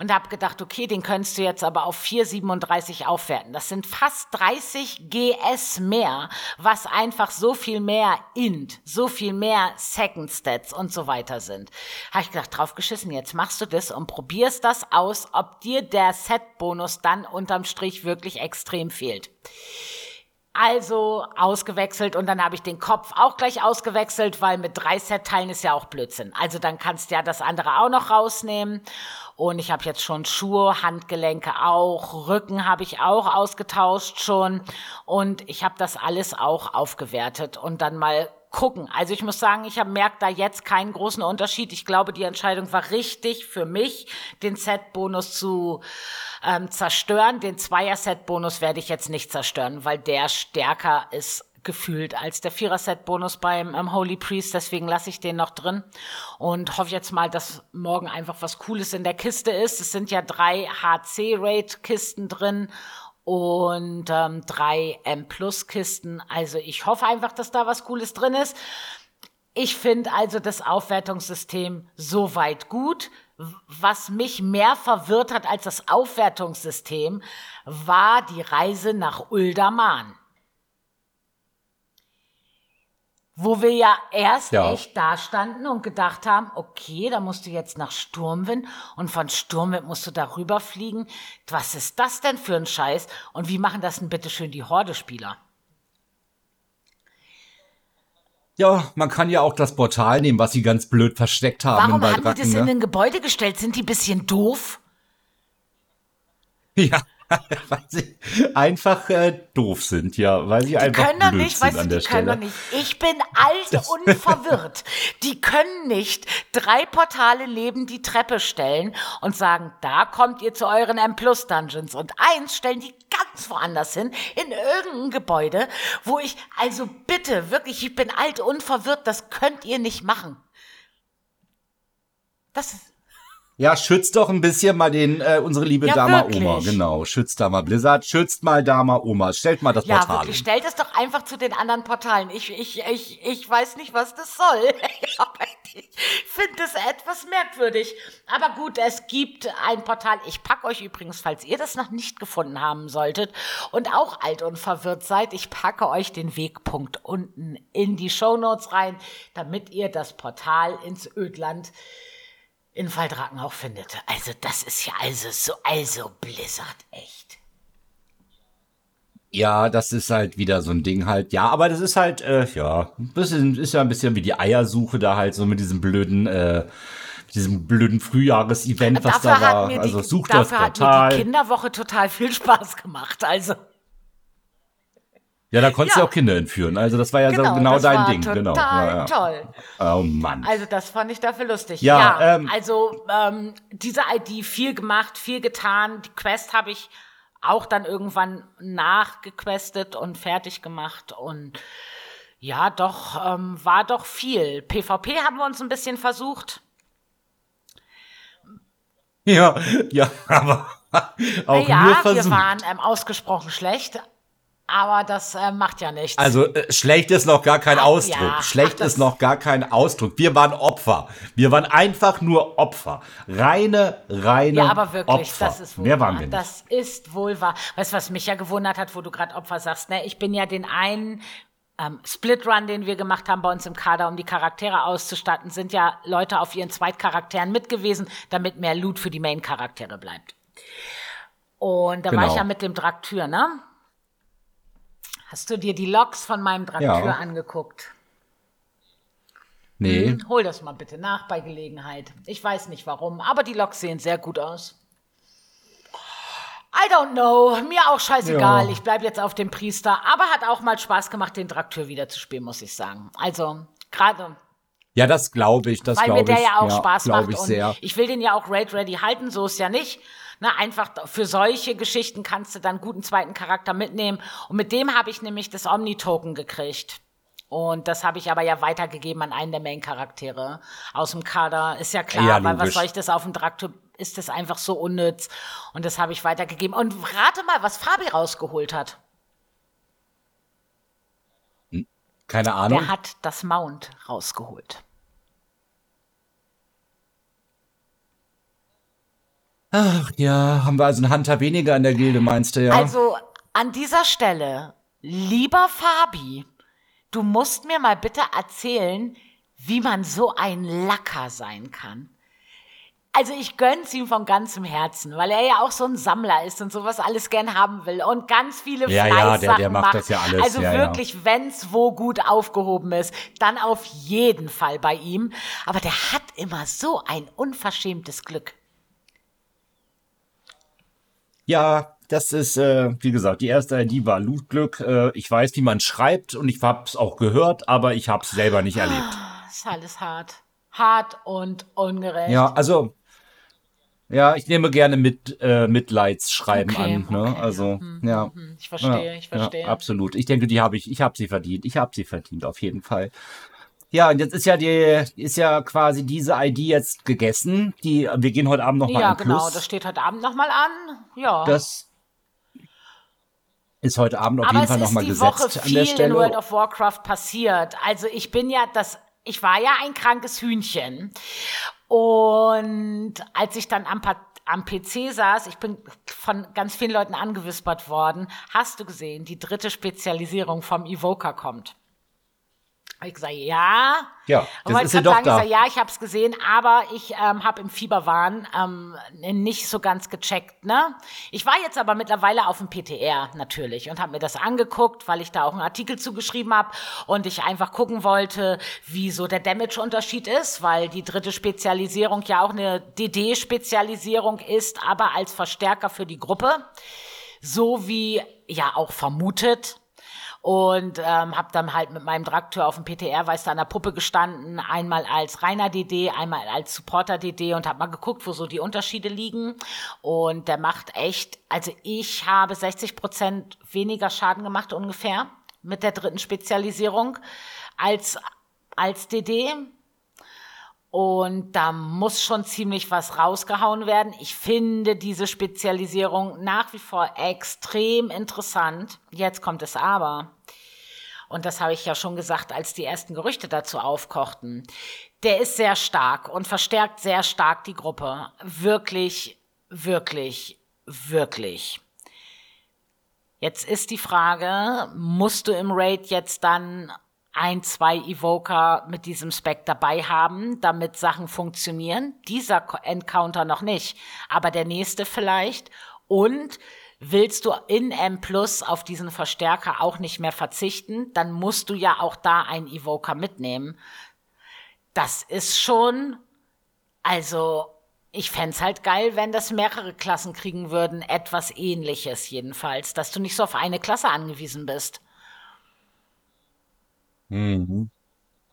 Und hab gedacht, okay, den könntest du jetzt aber auf 4,37 aufwerten. Das sind fast 30 GS mehr, was einfach so viel mehr Int, so viel mehr Second Stats und so weiter sind. Habe ich gedacht, drauf geschissen, jetzt machst du das und probierst das aus, ob dir der Set-Bonus dann unterm Strich wirklich extrem fehlt. Also ausgewechselt und dann habe ich den Kopf auch gleich ausgewechselt, weil mit drei Set-Teilen ist ja auch Blödsinn. Also dann kannst du ja das andere auch noch rausnehmen. Und ich habe jetzt schon Schuhe, Handgelenke auch, Rücken habe ich auch ausgetauscht schon. Und ich habe das alles auch aufgewertet und dann mal gucken. Also ich muss sagen, ich merkt da jetzt keinen großen Unterschied. Ich glaube, die Entscheidung war richtig für mich, den Set-Bonus zu ähm, zerstören. Den Zweier-Set-Bonus werde ich jetzt nicht zerstören, weil der stärker ist gefühlt als der Vierer-Set-Bonus beim ähm, Holy Priest. Deswegen lasse ich den noch drin und hoffe jetzt mal, dass morgen einfach was Cooles in der Kiste ist. Es sind ja drei HC-Rate-Kisten drin und ähm, drei M-Plus-Kisten. Also ich hoffe einfach, dass da was Cooles drin ist. Ich finde also das Aufwertungssystem soweit gut. Was mich mehr verwirrt hat als das Aufwertungssystem, war die Reise nach Uldaman. Wo wir ja erst Ja. echt da standen und gedacht haben, okay, da musst du jetzt nach Sturmwind und von Sturmwind musst du darüber fliegen. Was ist das denn für ein Scheiß? Und wie machen das denn bitte schön die Horde-Spieler? Ja, man kann ja auch das Portal nehmen, was sie ganz blöd versteckt haben Warum in haben die das in ne? ein Gebäude gestellt? Sind die bisschen doof? Ja, weil sie einfach äh, doof sind, ja, weil sie Die einfach können doch blöd nicht, sind weißt an der die können Stelle. doch nicht. Ich bin alt und verwirrt. Die können nicht drei Portale neben die Treppe stellen und sagen, da kommt ihr zu euren M-Plus-Dungeons. Und eins stellen die ganz woanders hin, in irgendein Gebäude, wo ich, also bitte, wirklich, ich bin alt und verwirrt, das könnt ihr nicht machen. Das ist, Ja, schützt doch ein bisschen mal den äh, unsere liebe Ja, Dama wirklich. Oma, genau. Schützt da mal Blizzard, schützt mal Dama Oma, stellt mal das ja, Portal. wirklich, stellt es doch einfach zu den anderen Portalen. Ich, ich, ich, ich weiß nicht, was das soll. Ich finde es etwas merkwürdig. Aber gut, es gibt ein Portal. Ich packe euch übrigens, falls ihr das noch nicht gefunden haben solltet und auch alt und verwirrt seid, ich packe euch den Wegpunkt unten in die Shownotes rein, damit ihr das Portal ins Ödland in Waldraken auch findet. Also das ist ja also so, also Blizzard, echt. Ja, das ist halt wieder so ein Ding halt. Ja, aber das ist halt, äh, ja, das ist, ist ja ein bisschen wie die Eiersuche da halt, so mit diesem blöden, äh, diesem blöden Frühjahresevent, was da war. Also sucht das dafür hat mir Portal. die Kinderwoche total viel Spaß gemacht. Also Ja, da konntest du Ja. auch Kinder entführen. Also das war ja genau, so genau das dein Ding. total Genau. Ja, ja. toll. Oh Mann. Also das fand ich dafür lustig. Ja, Ja, ähm, also ähm, diese ID viel gemacht, viel getan. Die Quest habe ich auch dann irgendwann nachgequestet und fertig gemacht und ja, doch ähm, war doch viel. PvP haben wir uns ein bisschen versucht. Ja, ja, aber auch ja, wir versucht. waren ähm, ausgesprochen schlecht, aber das äh, macht ja nichts. Also äh, schlecht ist noch gar kein Ach, Ausdruck. ja. Schlecht Ach, ist noch gar kein Ausdruck. Wir waren Opfer. Wir waren einfach nur Opfer. Reine, reine Ja, aber wirklich, Opfer. das ist wohl Mehr wahr. waren wir nicht. Das ist wohl wahr. Weißt du, was mich ja gewundert hat, wo du gerade Opfer sagst? Ne? Ich bin ja den einen ähm, Split Run, den wir gemacht haben bei uns im Kader, um die Charaktere auszustatten, sind ja Leute auf ihren Zweitcharakteren mit gewesen, damit mehr Loot für die Main-Charaktere bleibt. Und da war Genau. ich ja mit dem Draktür, ne? Hast du dir die Logs von meinem Draktür Ja. angeguckt? Nee. Hm, Hol das mal bitte nach bei Gelegenheit. Ich weiß nicht warum, aber die Loks sehen sehr gut aus. I don't know. Mir auch scheißegal. Ja. Ich bleib jetzt auf dem Priester. Aber hat auch mal Spaß gemacht, den Draktür wieder zu spielen, muss ich sagen. Also, gerade Ja, das glaube ich. Das weil mir ich. der ja auch Spaß glaub macht. ich und sehr. ich will den ja auch Raid Ready halten, so ist ja nicht. Na, einfach für solche Geschichten kannst du dann guten zweiten Charakter mitnehmen. Und mit dem habe ich nämlich das Omni-Token gekriegt. Und das habe ich aber ja weitergegeben an einen der Main-Charaktere aus dem Kader. Ist ja klar, ja, weil was soll ich das auf dem Traktor? Ist das einfach so unnütz? Und das habe ich weitergegeben. Und rate mal, was Fabi rausgeholt hat. Hm, keine Ahnung. Der hat das Mount rausgeholt. Ach ja, haben wir also einen Hunter weniger in der Gilde, meinst du ja? Also an dieser Stelle, lieber Fabi, du musst mir mal bitte erzählen, wie man so ein Lacker sein kann. Also ich gönn's ihm von ganzem Herzen, weil er ja auch so ein Sammler ist und sowas alles gern haben will und ganz viele ja, ja, der, der macht, macht. Das ja alles. Also ja, wirklich, ja. wenn's wo gut aufgehoben ist, dann auf jeden Fall bei ihm. Aber der hat immer so ein unverschämtes Glück. Ja, das ist, äh, wie gesagt, die erste ID war Lootglück. Äh, ich weiß, wie man schreibt und ich hab's auch gehört, aber ich hab's selber nicht erlebt. Ah, ist alles hart. Hart und ungerecht. Ja, also, ja, ich nehme gerne mit äh, Mitleidsschreiben okay, an. Ne? Okay, also, ja. Hm, ja. Hm, hm. Ich verstehe, ja, ich verstehe. Ja, absolut. Ich denke, die habe ich, ich habe sie verdient. Ich habe sie verdient, auf jeden Fall. Ja, und jetzt ist ja die, ist ja quasi diese ID jetzt gegessen. Die, wir gehen heute Abend nochmal Ja, genau, Plus. das steht heute Abend nochmal an. Ja. Das ist heute Abend auf Aber jeden Fall nochmal gesetzt Woche an der Stelle. in World of Warcraft passiert. Also ich bin ja das, ich war ja ein krankes Hühnchen. Und als ich dann am, am PC saß, ich bin von ganz vielen Leuten angewispert worden, hast du gesehen, die dritte Spezialisierung vom Evoker kommt. Hab ich gesagt, ja. Ja, das ist ja doch sagen, da. Ich sag, ja, ich habe es gesehen, aber ich ähm, habe im Fieberwahn ähm, nicht so ganz gecheckt. Ne? Ich war jetzt aber mittlerweile auf dem PTR natürlich und habe mir das angeguckt, weil ich da auch einen Artikel zugeschrieben habe und ich einfach gucken wollte, wie so der Damage-Unterschied ist, weil die dritte Spezialisierung ja auch eine DD-Spezialisierung ist, aber als Verstärker für die Gruppe. So wie ja auch vermutet und ähm, habe dann halt mit meinem Traktor auf dem PTR weiß da an der Puppe gestanden, einmal als reiner DD, einmal als Supporter DD und habe mal geguckt, wo so die Unterschiede liegen und der macht echt, also ich habe 60 Prozent weniger Schaden gemacht ungefähr mit der dritten Spezialisierung als als DD und da muss schon ziemlich was rausgehauen werden. Ich finde diese Spezialisierung nach wie vor extrem interessant. Jetzt kommt es aber. Und das habe ich ja schon gesagt, als die ersten Gerüchte dazu aufkochten. Der ist sehr stark und verstärkt sehr stark die Gruppe. Wirklich, wirklich, wirklich. Jetzt ist die Frage, musst du im Raid jetzt dann ein, zwei Evoker mit diesem Spec dabei haben, damit Sachen funktionieren. Dieser Encounter noch nicht, aber der nächste vielleicht. Und willst du in M Plus auf diesen Verstärker auch nicht mehr verzichten, dann musst du ja auch da einen Evoker mitnehmen. Das ist schon, also ich fände halt geil, wenn das mehrere Klassen kriegen würden, etwas ähnliches jedenfalls, dass du nicht so auf eine Klasse angewiesen bist. Mhm.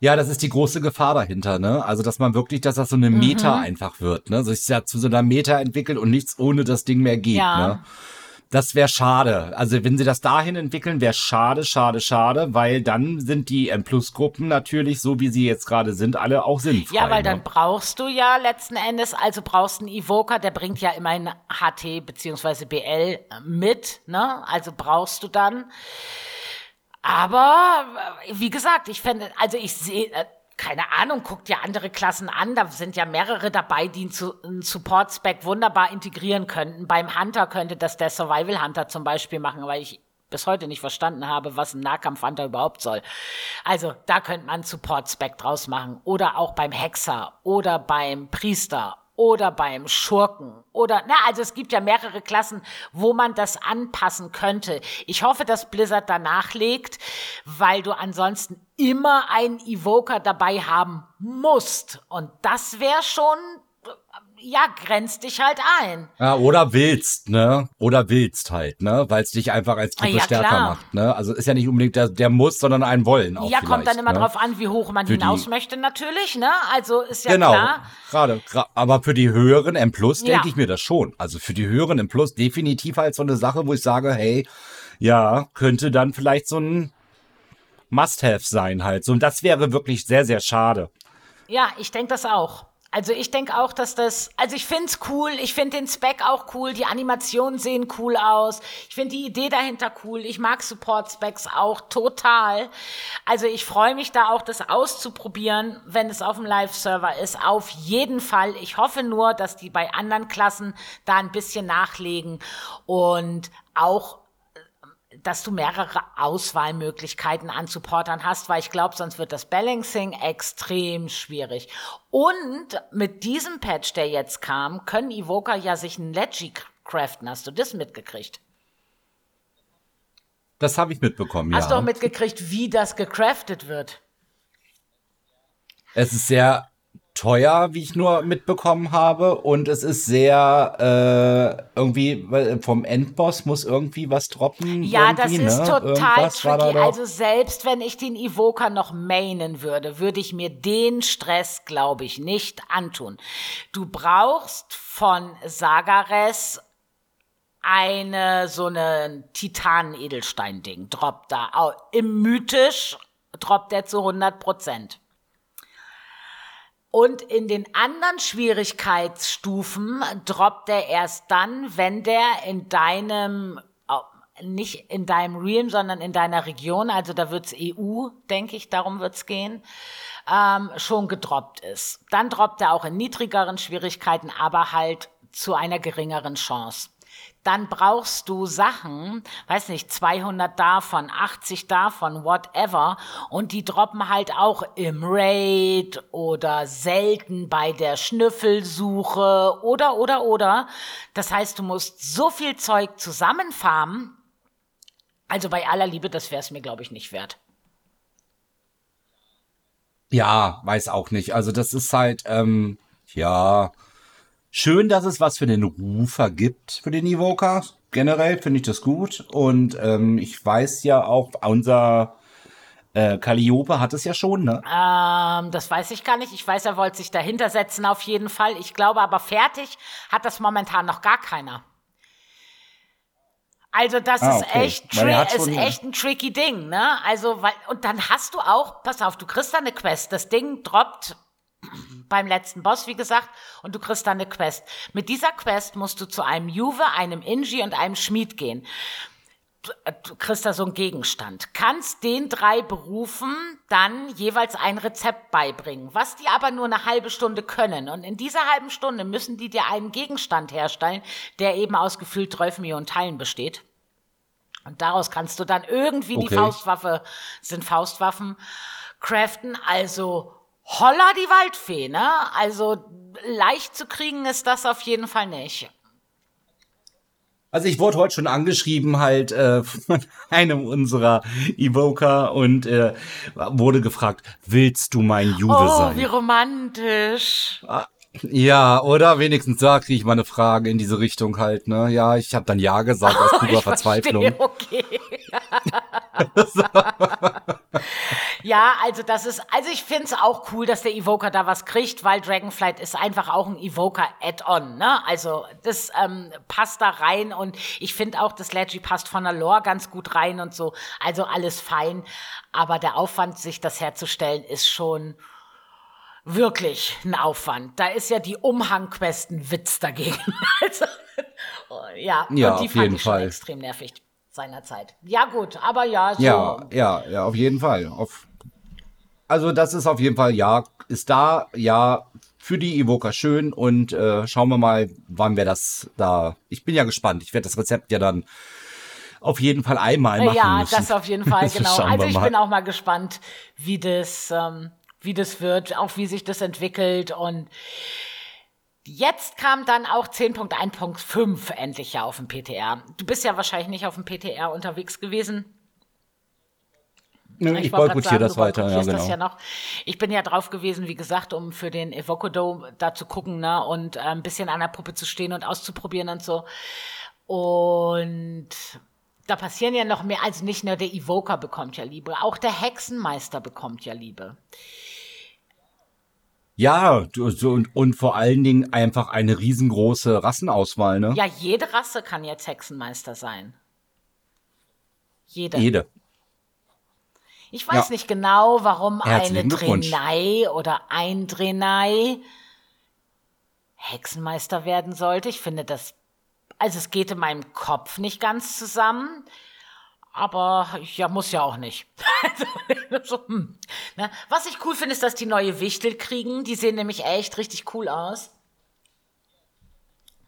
Ja, das ist die große Gefahr dahinter, ne? Also, dass man wirklich, dass das so eine Meta mhm. einfach wird, ne? Sich ja zu so einer Meta entwickelt und nichts ohne das Ding mehr geht, ja. ne? Das wäre schade. Also, wenn sie das dahin entwickeln, wäre schade, schade, schade, weil dann sind die M-Plus-Gruppen natürlich, so wie sie jetzt gerade sind, alle auch sinnfrei. Ja, weil ne? dann brauchst du ja letzten Endes, also brauchst einen Evoker, der bringt ja immerhin HT bzw. BL mit, ne? Also brauchst du dann aber wie gesagt, ich fände, also ich sehe, äh, keine Ahnung, guckt ja andere Klassen an. Da sind ja mehrere dabei, die einen Support-Spec wunderbar integrieren könnten. Beim Hunter könnte das der Survival Hunter zum Beispiel machen, weil ich bis heute nicht verstanden habe, was ein Nahkampf-Hunter überhaupt soll. Also da könnte man Support-Spec draus machen. Oder auch beim Hexer oder beim Priester oder beim Schurken oder na also es gibt ja mehrere Klassen, wo man das anpassen könnte. Ich hoffe, dass Blizzard danach legt, weil du ansonsten immer einen Evoker dabei haben musst und das wäre schon ja, grenzt dich halt ein. Ja, oder willst, ne? Oder willst halt, ne? Weil es dich einfach als Gruppe Ja, stärker klar. macht, ne? Also ist ja nicht unbedingt der, der Muss, sondern ein Wollen auch ja, kommt dann immer ne? drauf an, wie hoch man Für hinaus die- möchte, natürlich, ne? Also ist ja genau, klar. gerade. gra- Aber für die höheren M Ja. denke ich mir das schon. Also für die höheren M Plus definitiv halt so eine Sache, wo ich sage, hey, ja, könnte dann vielleicht so ein Must-Have sein halt. So, und das wäre wirklich sehr, sehr schade. Ja, ich denke das auch. Also ich denke auch, dass das, also ich find's cool, ich find den Spec auch cool, die Animationen sehen cool aus, ich find die Idee dahinter cool, ich mag Support-Specs auch total. Also ich freue mich da auch, das auszuprobieren, wenn es auf dem Live-Server ist, auf jeden Fall. Ich hoffe nur, dass die bei anderen Klassen da ein bisschen nachlegen und auch dass du mehrere Auswahlmöglichkeiten an Supportern hast, weil ich glaube, sonst wird das Balancing extrem schwierig. Und mit diesem Patch, der jetzt kam, können Evoker ja sich ein Leggy craften. Hast du das mitgekriegt? Das habe ich mitbekommen, Hast du ja. auch mitgekriegt, wie das gecraftet wird? Es ist sehr teuer, wie ich nur mitbekommen habe. Und es ist sehr äh, irgendwie, weil vom Endboss muss irgendwie was droppen. Ja, das ist ne? total Irgendwas tricky. Also selbst wenn ich den Evoker noch mainen würde, würde ich mir den Stress, glaube ich, nicht antun. Du brauchst von Sagares eine so eine Titan-Edelstein-Ding, droppt da. Im mythisch droppt der zu 100 Prozent. Und in den anderen Schwierigkeitsstufen droppt er erst dann, wenn der in deinem, nicht in deinem Realm, sondern in deiner Region, also da wird's EU, denke ich, darum wird's gehen, ähm, schon gedroppt ist. Dann droppt er auch in niedrigeren Schwierigkeiten, aber halt zu einer geringeren Chance dann brauchst du Sachen, weiß nicht, 200 davon, 80 davon, whatever, und die droppen halt auch im Raid oder selten bei der Schnüffelsuche oder, oder, oder. Das heißt, du musst so viel Zeug zusammenfarmen. Also bei aller Liebe, das wäre es mir, glaube ich, nicht wert. Ja, weiß auch nicht. Also das ist halt, ähm, ja, schön, dass es was für den Rufer gibt, für den Evoker. Generell finde ich das gut. Und ähm, ich weiß ja auch, unser äh, Calliope hat es ja schon, ne? Ähm, das weiß ich gar nicht. Ich weiß, er wollte sich dahinter setzen auf jeden Fall. Ich glaube aber fertig hat das momentan noch gar keiner. Also das Ah, ist okay. echt, ist echt ein tricky Ding, ne? Also weil und dann hast du auch, pass auf, du kriegst da eine Quest. Das Ding droppt beim letzten Boss, wie gesagt, und du kriegst dann eine Quest. Mit dieser Quest musst du zu einem Juve, einem Inji und einem Schmied gehen du kriegst da so einen Gegenstand, kannst den drei Berufen dann jeweils ein Rezept beibringen, was die aber nur eine halbe Stunde können. Und in dieser halben Stunde müssen die dir einen Gegenstand herstellen, der eben aus gefühlt 12 Millionen Teilen besteht. Und daraus kannst du dann irgendwie die Okay. Faustwaffe, sind Faustwaffen, craften. Also holla die Waldfee, ne? Also leicht zu kriegen ist das auf jeden Fall nicht. Also ich wurde heute schon angeschrieben halt äh, von einem unserer Evoker und äh, wurde gefragt, willst du mein Juve Oh, sein? wie romantisch. Ja, oder wenigstens da kriege ich mal eine Frage in diese Richtung halt, ne? Ja, ich habe dann Ja gesagt aus purer Verzweiflung. verstehe, okay. ja, also das ist, also ich finde es auch cool, dass der Evoker da was kriegt, weil Dragonflight ist einfach auch ein Evoker-Add-on, ne? Also das ähm, passt da rein und ich finde auch, das Leggy passt von der Lore ganz gut rein und so. Also alles fein. Aber der Aufwand, sich das herzustellen, ist schon wirklich ein Aufwand. Da ist ja die Umhangquest ein Witz dagegen. also, oh, ja, Ja, und die auf fand jeden ich schon Fall. extrem nervig seinerzeit. Ja, gut, aber ja, so. Ja, ja, ja, auf jeden Fall. Auf, also das ist auf jeden Fall, ja, ist da, ja, für die Evoker schön und äh, schauen wir mal, wann wir das da. Ich bin ja gespannt. Ich werde das Rezept ja dann auf jeden Fall einmal machen ja, müssen. das auf jeden Fall, genau. Also ich mal. bin auch mal gespannt, wie das, ähm, wie das wird, auch wie sich das entwickelt. Und jetzt kam dann auch 10.1.5 endlich ja auf dem PTR. Du bist ja wahrscheinlich nicht auf dem PTR unterwegs gewesen. ich boykottiere das weiter, ja, genau. Das ja noch. Ich bin ja drauf gewesen, wie gesagt, um für den Evocodome da zu gucken, ne, und äh, ein bisschen an der Puppe zu stehen und auszuprobieren und so. Und da passieren ja noch mehr, also nicht nur der Evoker bekommt ja Liebe, auch der Hexenmeister bekommt ja Liebe. Ja, so, und, und vor allen Dingen einfach eine riesengroße Rassenauswahl, ne? Ja, jede Rasse kann jetzt Hexenmeister sein. Jede. Jede. Ich weiß ja. nicht genau, warum eine Drenei oder ein Drenei Hexenmeister werden sollte. Ich finde das, also es geht in meinem Kopf nicht ganz zusammen. Aber ja, muss ja auch nicht. so, hm. ne? Was ich cool finde, ist, dass die neue Wichtel kriegen. Die sehen nämlich echt richtig cool aus.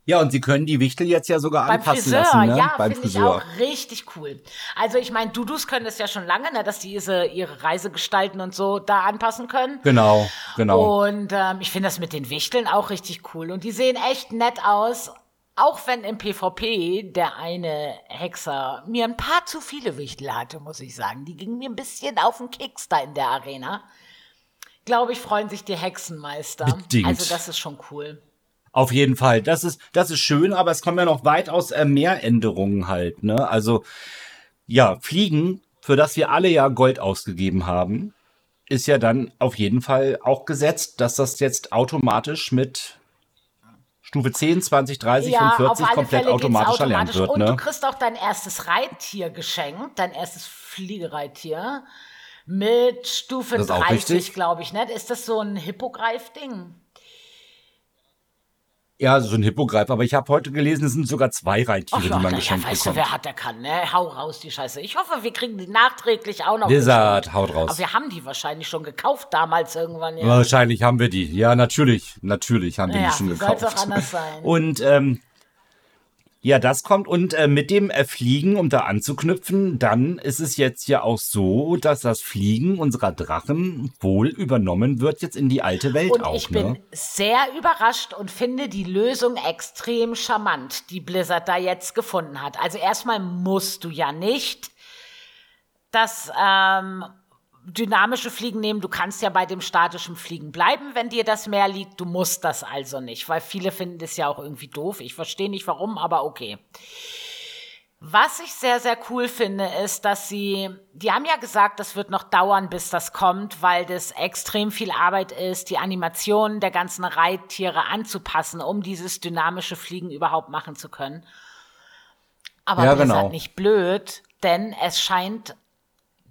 Ja, und sie können die Wichtel jetzt ja sogar Beim anpassen Friseur, lassen, ne? ja, Beim finde ich Friseur. auch richtig cool. Also ich meine, Dudus können das ja schon lange, ne, dass die ihre, ihre Reisegestalten und so da anpassen können. Genau, genau. Und ähm, ich finde das mit den Wichteln auch richtig cool. Und die sehen echt nett aus. Auch wenn im PvP der eine Hexer mir ein paar zu viele Wichtel hatte, muss ich sagen. Die gingen mir ein bisschen auf den Keks da in der Arena. Glaube ich, freuen sich die Hexenmeister. Bedingt. Also das ist schon cool. Auf jeden Fall. Das ist, das ist schön, aber es kommen ja noch weitaus äh, mehr Änderungen halt, ne? Also, ja, Fliegen, für das wir alle ja Gold ausgegeben haben, ist ja dann auf jeden Fall auch gesetzt, dass das jetzt automatisch mit Stufe 10, 20, 30 ja, und 40 komplett Fälle automatisch, erlernt wird. Und ne? du kriegst auch dein erstes Reittier geschenkt, dein erstes Fliegereittier mit Stufe 30, glaube ich, ne? Ist das so ein Hippogreif-Ding? Ja, so ein Hippogreif. Aber ich habe heute gelesen, es sind sogar zwei Reittiere, Ach, die man ja, geschenkt weißt bekommt. du, wer hat, der kann, ne? Hau raus, die Scheiße. Ich hoffe, wir kriegen die nachträglich auch noch. Lizard, haut raus. Aber wir haben die wahrscheinlich schon gekauft damals irgendwann, ja. Wahrscheinlich haben wir die. Ja, natürlich. Natürlich haben wir Ja, die schon wie soll's gekauft. auch anders sein? Und ähm, ja, das kommt. Und äh, mit dem äh, Fliegen, um da anzuknüpfen, dann ist es jetzt ja auch so, dass das Fliegen unserer Drachen wohl übernommen wird jetzt in die alte Welt Und auch. ich bin ne? sehr überrascht und finde die Lösung extrem charmant, die Blizzard da jetzt gefunden hat. Also erstmal musst du ja nicht das ähm, dynamische Fliegen nehmen. Du kannst ja bei dem statischen Fliegen bleiben, wenn dir das mehr liegt. Du musst das also nicht, weil viele finden das ja auch irgendwie doof. Ich verstehe nicht warum, aber okay. Was ich sehr, sehr cool finde, ist, dass sie, die haben ja gesagt, das wird noch dauern, bis das kommt, weil das extrem viel Arbeit ist, die Animationen der ganzen Reittiere anzupassen, um dieses dynamische Fliegen überhaupt machen zu können. Aber Ja, Blizzard genau. nicht blöd, denn es scheint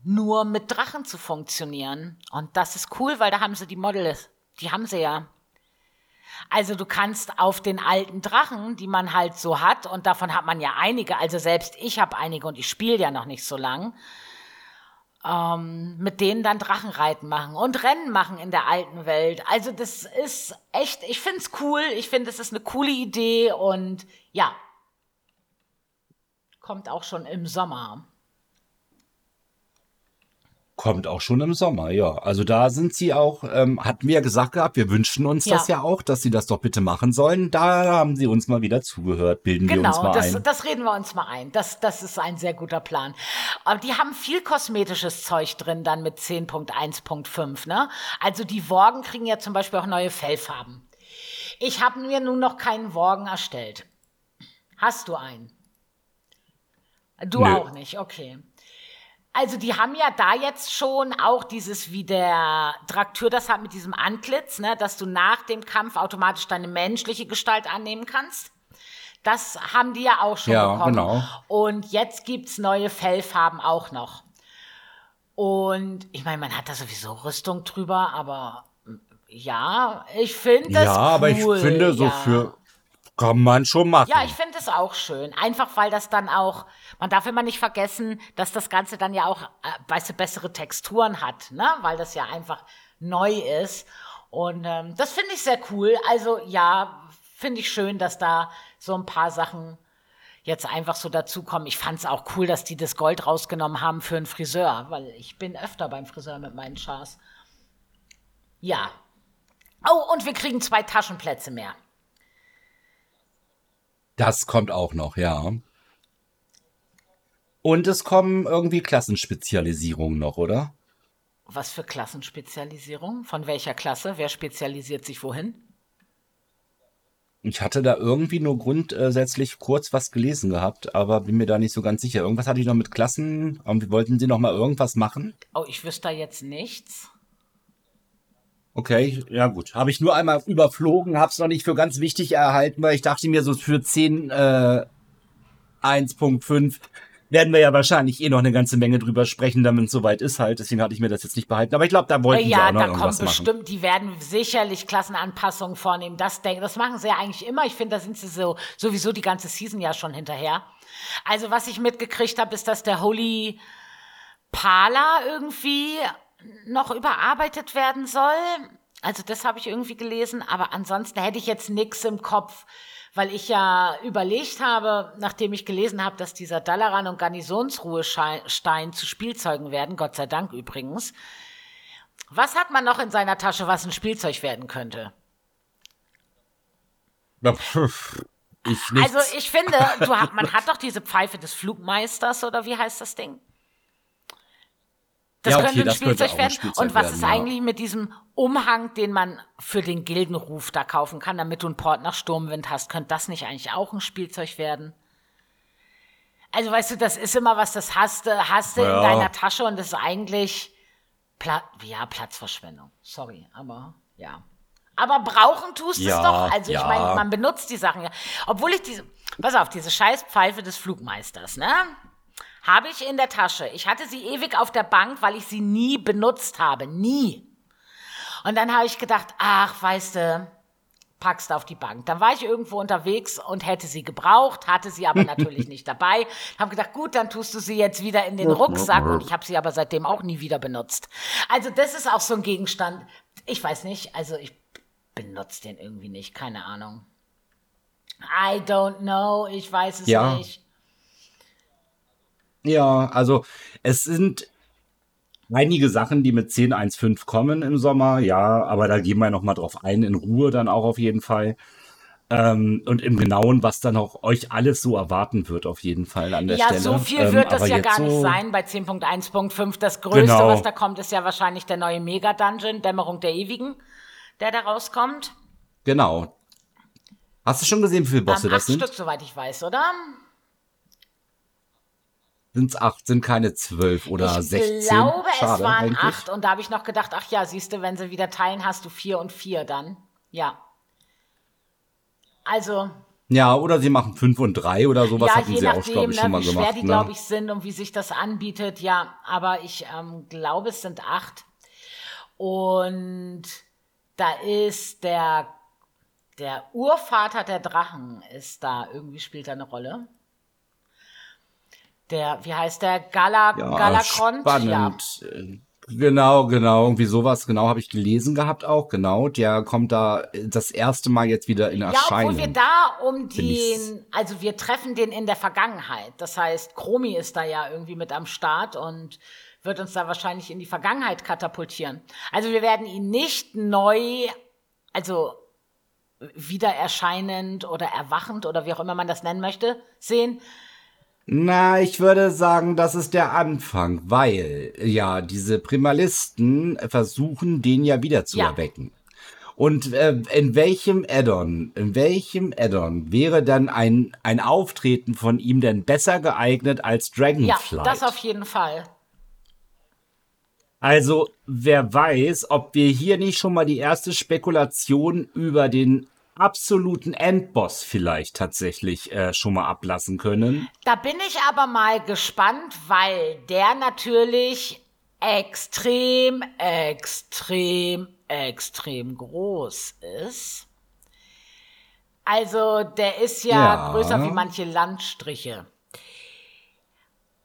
nur mit Drachen zu funktionieren. Und das ist cool, weil da haben sie die Models. Die haben sie ja. Also du kannst auf den alten Drachen, die man halt so hat, und davon hat man ja einige, also selbst ich habe einige und ich spiele ja noch nicht so lang, ähm, mit denen dann Drachenreiten machen und Rennen machen in der alten Welt. Also das ist echt, ich finde es cool, ich finde es ist eine coole Idee und ja, kommt auch schon im Sommer. Kommt auch schon im Sommer, ja. Also da sind sie auch, ähm, hatten wir ja gesagt gehabt, wir wünschen uns Ja. das ja auch, dass sie das doch bitte machen sollen. Da haben sie uns mal wieder zugehört, bilden wir uns Genau, mal das, ein. das reden wir uns mal ein. Das, das ist ein sehr guter Plan. Aber die haben viel kosmetisches Zeug drin dann mit 10.1.5, ne? Also die Worgen kriegen ja zum Beispiel auch neue Fellfarben. Ich habe mir nun noch keinen Worgen erstellt. Hast du einen? Du Nö. auch nicht, okay. Also die haben ja da jetzt schon auch dieses, wie der Trakteur das hat mit diesem Antlitz, ne, dass du nach dem Kampf automatisch deine menschliche Gestalt annehmen kannst. Das haben die ja auch schon Ja, bekommen. genau. Und jetzt gibt's neue Fellfarben auch noch. Und ich meine, man hat da sowieso Rüstung drüber, aber mm, ja, ich finde das ja, aber cool, ich finde, so ja. für kann man schon machen. Ja, ich finde es auch schön. Einfach weil das dann auch, man darf immer nicht vergessen, dass das Ganze dann ja auch, äh, weißt du, bessere Texturen hat, ne? Weil das ja einfach neu ist. Und ähm, das finde ich sehr cool. Also ja, finde ich schön, dass da so ein paar Sachen jetzt einfach so dazukommen. Ich fand es auch cool, dass die das Gold rausgenommen haben für einen Friseur, weil ich bin öfter beim Friseur mit meinen Chars. Ja. Oh, und wir kriegen zwei Taschenplätze mehr. Das kommt auch noch, ja. Und es kommen irgendwie Klassenspezialisierungen noch, oder? Was für Klassenspezialisierung? Von welcher Klasse? Wer spezialisiert sich wohin? Ich hatte da irgendwie nur grundsätzlich kurz was gelesen gehabt, aber bin mir da nicht so ganz sicher. Irgendwas hatte ich noch mit Klassen. Irgendwie wollten sie noch mal irgendwas machen? Oh, ich wüsste da jetzt nichts. Okay, ja gut. Habe ich nur einmal überflogen, habe es noch nicht für ganz wichtig erhalten, weil ich dachte mir so für 10 äh, 1.5 werden wir ja wahrscheinlich eh noch eine ganze Menge drüber sprechen, damit es soweit ist halt. Deswegen hatte ich mir das jetzt nicht behalten. Aber ich glaube, da wollten ja, sie auch noch da irgendwas kommt bestimmt, machen. die werden sicherlich Klassenanpassungen vornehmen. Das denken, das machen sie ja eigentlich immer. Ich finde, da sind sie so sowieso die ganze Season ja schon hinterher. Also was ich mitgekriegt habe, ist, dass der Holy Pala irgendwie noch überarbeitet werden soll. Also das habe ich irgendwie gelesen, aber ansonsten hätte ich jetzt nichts im Kopf, weil ich ja überlegt habe, nachdem ich gelesen habe, dass dieser Dalaran und Garnisonsruhestein zu Spielzeugen werden, Gott sei Dank übrigens. Was hat man noch in seiner Tasche, was ein Spielzeug werden könnte? Ich. Also ich finde, du man hat doch diese Pfeife des Flugmeisters oder wie heißt das Ding? Das Ja, okay, könnte ein könnte Spielzeug ein werden. Spielzeug Und was werden, ist ja. eigentlich mit diesem Umhang, den man für den Gildenruf da kaufen kann, damit du einen Port nach Sturmwind hast? Könnte das nicht eigentlich auch ein Spielzeug werden? Also weißt du, das ist immer was, das hast du, hast du Ja. in deiner Tasche und das ist eigentlich Pla ja, Platzverschwendung. Sorry, aber ja. Aber brauchen tust du Ja, es doch. Also ich ja. meine, man benutzt die Sachen ja. Obwohl ich diese, pass auf, diese Scheißpfeife des Flugmeisters, ne? Habe ich in der Tasche. Ich hatte sie ewig auf der Bank, weil ich sie nie benutzt habe. Nie. Und dann habe ich gedacht, ach, weißt du, packst auf die Bank. Dann war ich irgendwo unterwegs und hätte sie gebraucht, hatte sie aber natürlich nicht dabei. Habe gedacht, gut, dann tust du sie jetzt wieder in den Rucksack und ich habe sie aber seitdem auch nie wieder benutzt. Also das ist auch so ein Gegenstand. Ich weiß nicht, also ich benutze den irgendwie nicht, keine Ahnung. I don't know, ich weiß es Ja. nicht. Ja, also es sind einige Sachen, die mit 10.1.5 kommen im Sommer, ja, aber da gehen wir noch mal drauf ein, in Ruhe dann auch auf jeden Fall. Ähm, und im Genauen, was dann auch euch alles so erwarten wird, auf jeden Fall an der Ja, Stelle. so viel Ähm, wird das ja gar nicht so- sein bei 10.1.5. Das Größte, Genau. was da kommt, ist ja wahrscheinlich der neue Mega-Dungeon, Dämmerung der Ewigen, der da rauskommt. Genau. Hast du schon gesehen, wie viele Bosse Ähm, das sind? Stück, soweit ich weiß, oder? Sind es acht, sind keine zwölf oder ich 16? glaube, Schade, es waren eigentlich. acht. Und da habe ich noch gedacht, ach ja, siehst du, wenn sie wieder teilen, hast du vier und vier dann. Ja. Also, Ja, oder sie machen fünf und drei oder sowas ja, hatten je sie auch, nachdem, glaube ich, ne, schon mal wie schwer gemacht. die, ne? glaube ich, sind und wie sich das anbietet. Ja, aber ich ähm, glaube, es sind acht. Und da ist der, der Urvater der Drachen ist da, irgendwie spielt da eine Rolle. Der, wie heißt der? Gala, Ja, Galakrond? Ja. spannend. Äh, Genau, genau, irgendwie sowas, genau, habe ich gelesen gehabt auch, genau. Der kommt da äh, das erste Mal jetzt wieder in Ja, Erscheinung. obwohl wir da um den, also wir treffen den in der Vergangenheit. Das heißt, Chromi ist da ja irgendwie mit am Start und wird uns da wahrscheinlich in die Vergangenheit katapultieren. Also wir werden ihn nicht neu, also wieder erscheinend oder erwachend oder wie auch immer man das nennen möchte, sehen. Na, ich würde sagen, das ist der Anfang, weil ja diese Primalisten versuchen, den ja wieder zu Ja. erwecken. Und äh, in welchem Addon, in welchem Addon wäre dann ein, ein Auftreten von ihm denn besser geeignet als Ja, Dragonflight? das auf jeden Fall. Also, wer weiß, ob wir hier nicht schon mal die erste Spekulation über den absoluten Endboss vielleicht tatsächlich äh, schon mal ablassen können. Da bin ich aber mal gespannt, weil der natürlich extrem, extrem, extrem groß ist. Also der ist ja, Ja. größer wie manche Landstriche.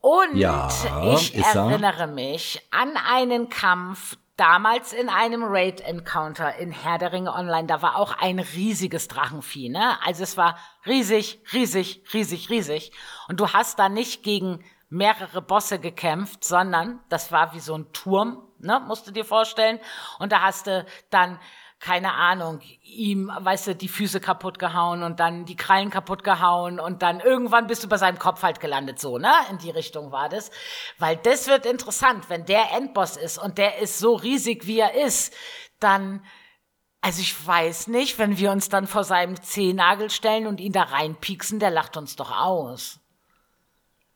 Und Ja, ich ist er. erinnere mich an einen Kampf damals in einem Raid-Encounter in Herr der Ringe Online. Da war auch ein riesiges Drachenvieh, ne? Also es war riesig, riesig, riesig, riesig. Und du hast da nicht gegen mehrere Bosse gekämpft, sondern das war wie so ein Turm, ne? Musst du dir vorstellen. Und da hast du dann keine Ahnung, ihm, weißt du, die Füße kaputt gehauen und dann die Krallen kaputt gehauen und dann irgendwann bist du bei seinem Kopf halt gelandet, so, ne? In die Richtung war das. Weil das wird interessant, wenn der Endboss ist und der ist so riesig, wie er ist, dann, also ich weiß nicht, wenn wir uns dann vor seinem Zehennagel stellen und ihn da reinpieksen, der lacht uns doch aus.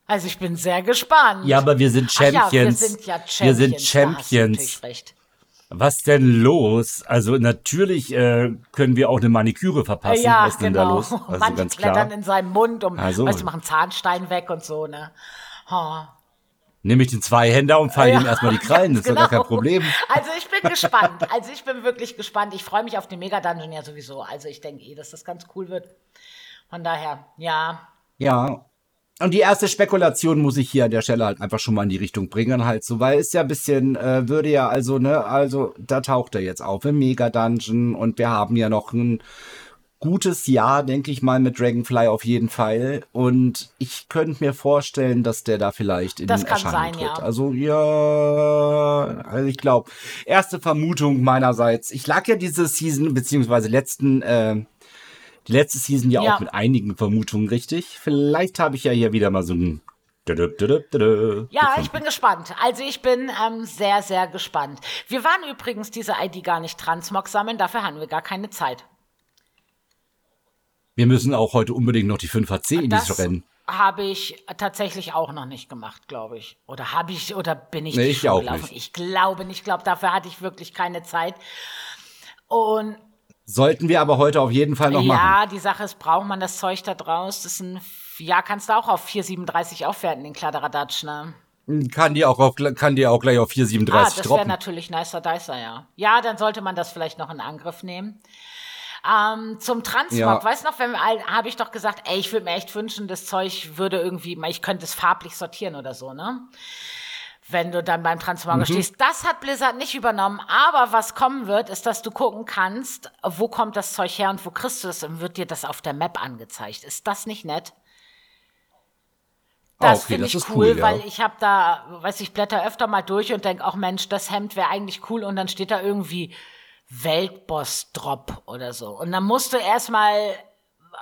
Also ich bin sehr gespannt. Ja, aber wir sind Champions. Ja, wir sind ja Champions. Wir sind Da hast du Champions. natürlich recht. Was denn los? Also natürlich äh, können wir auch eine Maniküre verpassen. ja, Was ist denn genau. da los? Also Manche ganz klettern klar. in seinem Mund, um, Also. weißt machen Zahnstein weg und so, ne? Oh. Nehme ich den Zweihänder und falle ihm erstmal die Krallen. Das ist doch gar kein Genau. Problem. Also ich bin gespannt. Also ich bin wirklich gespannt. Ich freue mich auf den Mega Dungeon ja sowieso. Also ich denke eh, dass das ganz cool wird. Von daher, ja. Ja. Und die erste Spekulation muss ich hier an der Stelle halt einfach schon mal in die Richtung bringen, halt so, weil ist ja ein bisschen, äh, würde ja also, ne, also da taucht er jetzt auf im Mega Dungeon und wir haben ja noch ein gutes Jahr, denke ich mal, mit Dragonfly auf jeden Fall. Und ich könnte mir vorstellen, dass der da vielleicht in Das kann Erscheinung sein, tritt. ja. Also ja, also ich glaube, erste Vermutung meinerseits. Ich lag ja diese Season, beziehungsweise letzten, äh, die letzte Season ja, Ja. auch mit einigen Vermutungen richtig. Vielleicht habe ich ja hier wieder mal so ein Ja, gefunden. ich bin gespannt. Also ich bin ähm, sehr, sehr gespannt. Wir waren übrigens diese ID gar nicht Transmog sammeln, dafür hatten wir gar keine Zeit. Wir müssen auch heute unbedingt noch die 5HC in Das dieses Rennen. habe ich tatsächlich auch noch nicht gemacht, glaube ich. Oder habe ich, oder bin ich Nee, ich auch gelaufen? nicht. Ich glaube nicht. Ich glaube, dafür hatte ich wirklich keine Zeit. Und Sollten wir aber heute auf jeden Fall noch machen. ja, die Sache ist, braucht man das Zeug da draus? Das ist ein, ja, kannst du auch auf 437 aufwerten, den Kladderadatsch, ne? Kann die auch, auf, kann die auch gleich auf Ah, 437 das wäre natürlich nicer dicer, ja. Ja, dann sollte man das vielleicht noch in Angriff nehmen. Ähm, zum Transmog, Ja. weißt du noch, wenn habe ich doch gesagt, ey, ich würde mir echt wünschen, das Zeug würde irgendwie, ich könnte es farblich sortieren oder so, ne? Wenn du dann beim Transmogger Mhm. stehst. Das hat Blizzard nicht übernommen, aber was kommen wird, ist, dass du gucken kannst, wo kommt das Zeug her und wo kriegst du es und wird dir das auf der Map angezeigt. Ist das nicht nett? Ah, Das okay, finde ich cool, cool, ja. weil ich habe da, weiß ich, blätter öfter mal durch und denke, auch Mensch, das Hemd wäre eigentlich cool und dann steht da irgendwie Weltboss-Drop oder so. Und dann musst du erstmal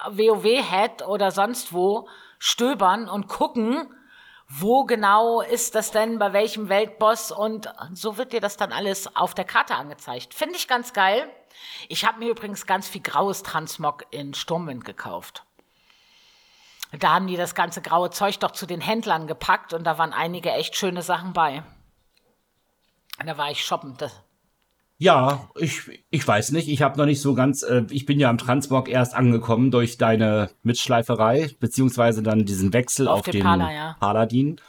WoW-Head oder sonst wo stöbern und gucken, wo genau ist das denn, bei welchem Weltboss und so wird dir das dann alles auf der Karte angezeigt. Finde ich ganz geil. Ich habe mir übrigens ganz viel graues Transmog in Sturmwind gekauft. Da haben die das ganze graue Zeug doch zu den Händlern gepackt und da waren einige echt schöne Sachen bei. Und da war ich shoppen. Das, Ja, ich, ich weiß nicht. Ich habe noch nicht so ganz. Äh, ich bin ja am Transmog erst angekommen durch deine Mitschleiferei, beziehungsweise dann diesen Wechsel Auf auf, den den Pala, ja. Paladin.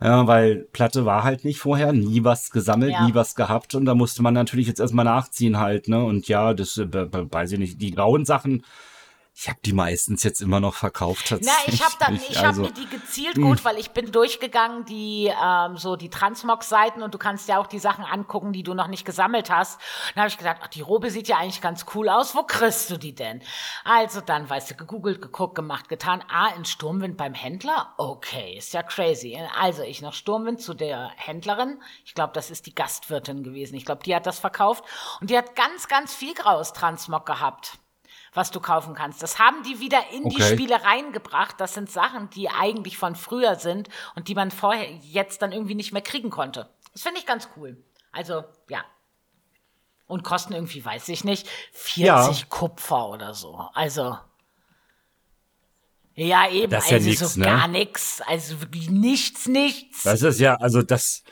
Ja, weil Platte war halt nicht vorher, nie was gesammelt, Ja. nie was gehabt und da musste man natürlich jetzt erstmal nachziehen halt, ne? Und ja, das äh, weiß ich nicht, die grauen Sachen, ich habe die meistens jetzt immer noch verkauft Na, ich habe dann, ich also, habe mir die gezielt gut, weil ich bin durchgegangen die ähm, so die Transmog-Seiten und du kannst ja auch die Sachen angucken, die du noch nicht gesammelt hast. Dann habe ich gedacht, ach, die Robe sieht ja eigentlich ganz cool aus. Wo kriegst du die denn? Also dann, weißt du, gegoogelt, geguckt, gemacht, getan. Ah, in Sturmwind beim Händler? Okay, ist ja crazy. Also ich nach Sturmwind zu der Händlerin. Ich glaube, das ist die Gastwirtin gewesen. Ich glaube, die hat das verkauft und die hat ganz, ganz viel graues Transmog gehabt was du kaufen kannst. Das haben die wieder in die Okay. Spiele reingebracht. Das sind Sachen, die eigentlich von früher sind und die man vorher jetzt dann irgendwie nicht mehr kriegen konnte. Das finde ich ganz cool. Also, ja. Und kosten irgendwie, weiß ich nicht, 40 Ja. Kupfer oder so. Also. Ja, eben. Das ist ja also nix, so ne? gar nichts. Also wirklich nichts, nichts. Das ist ja, also das,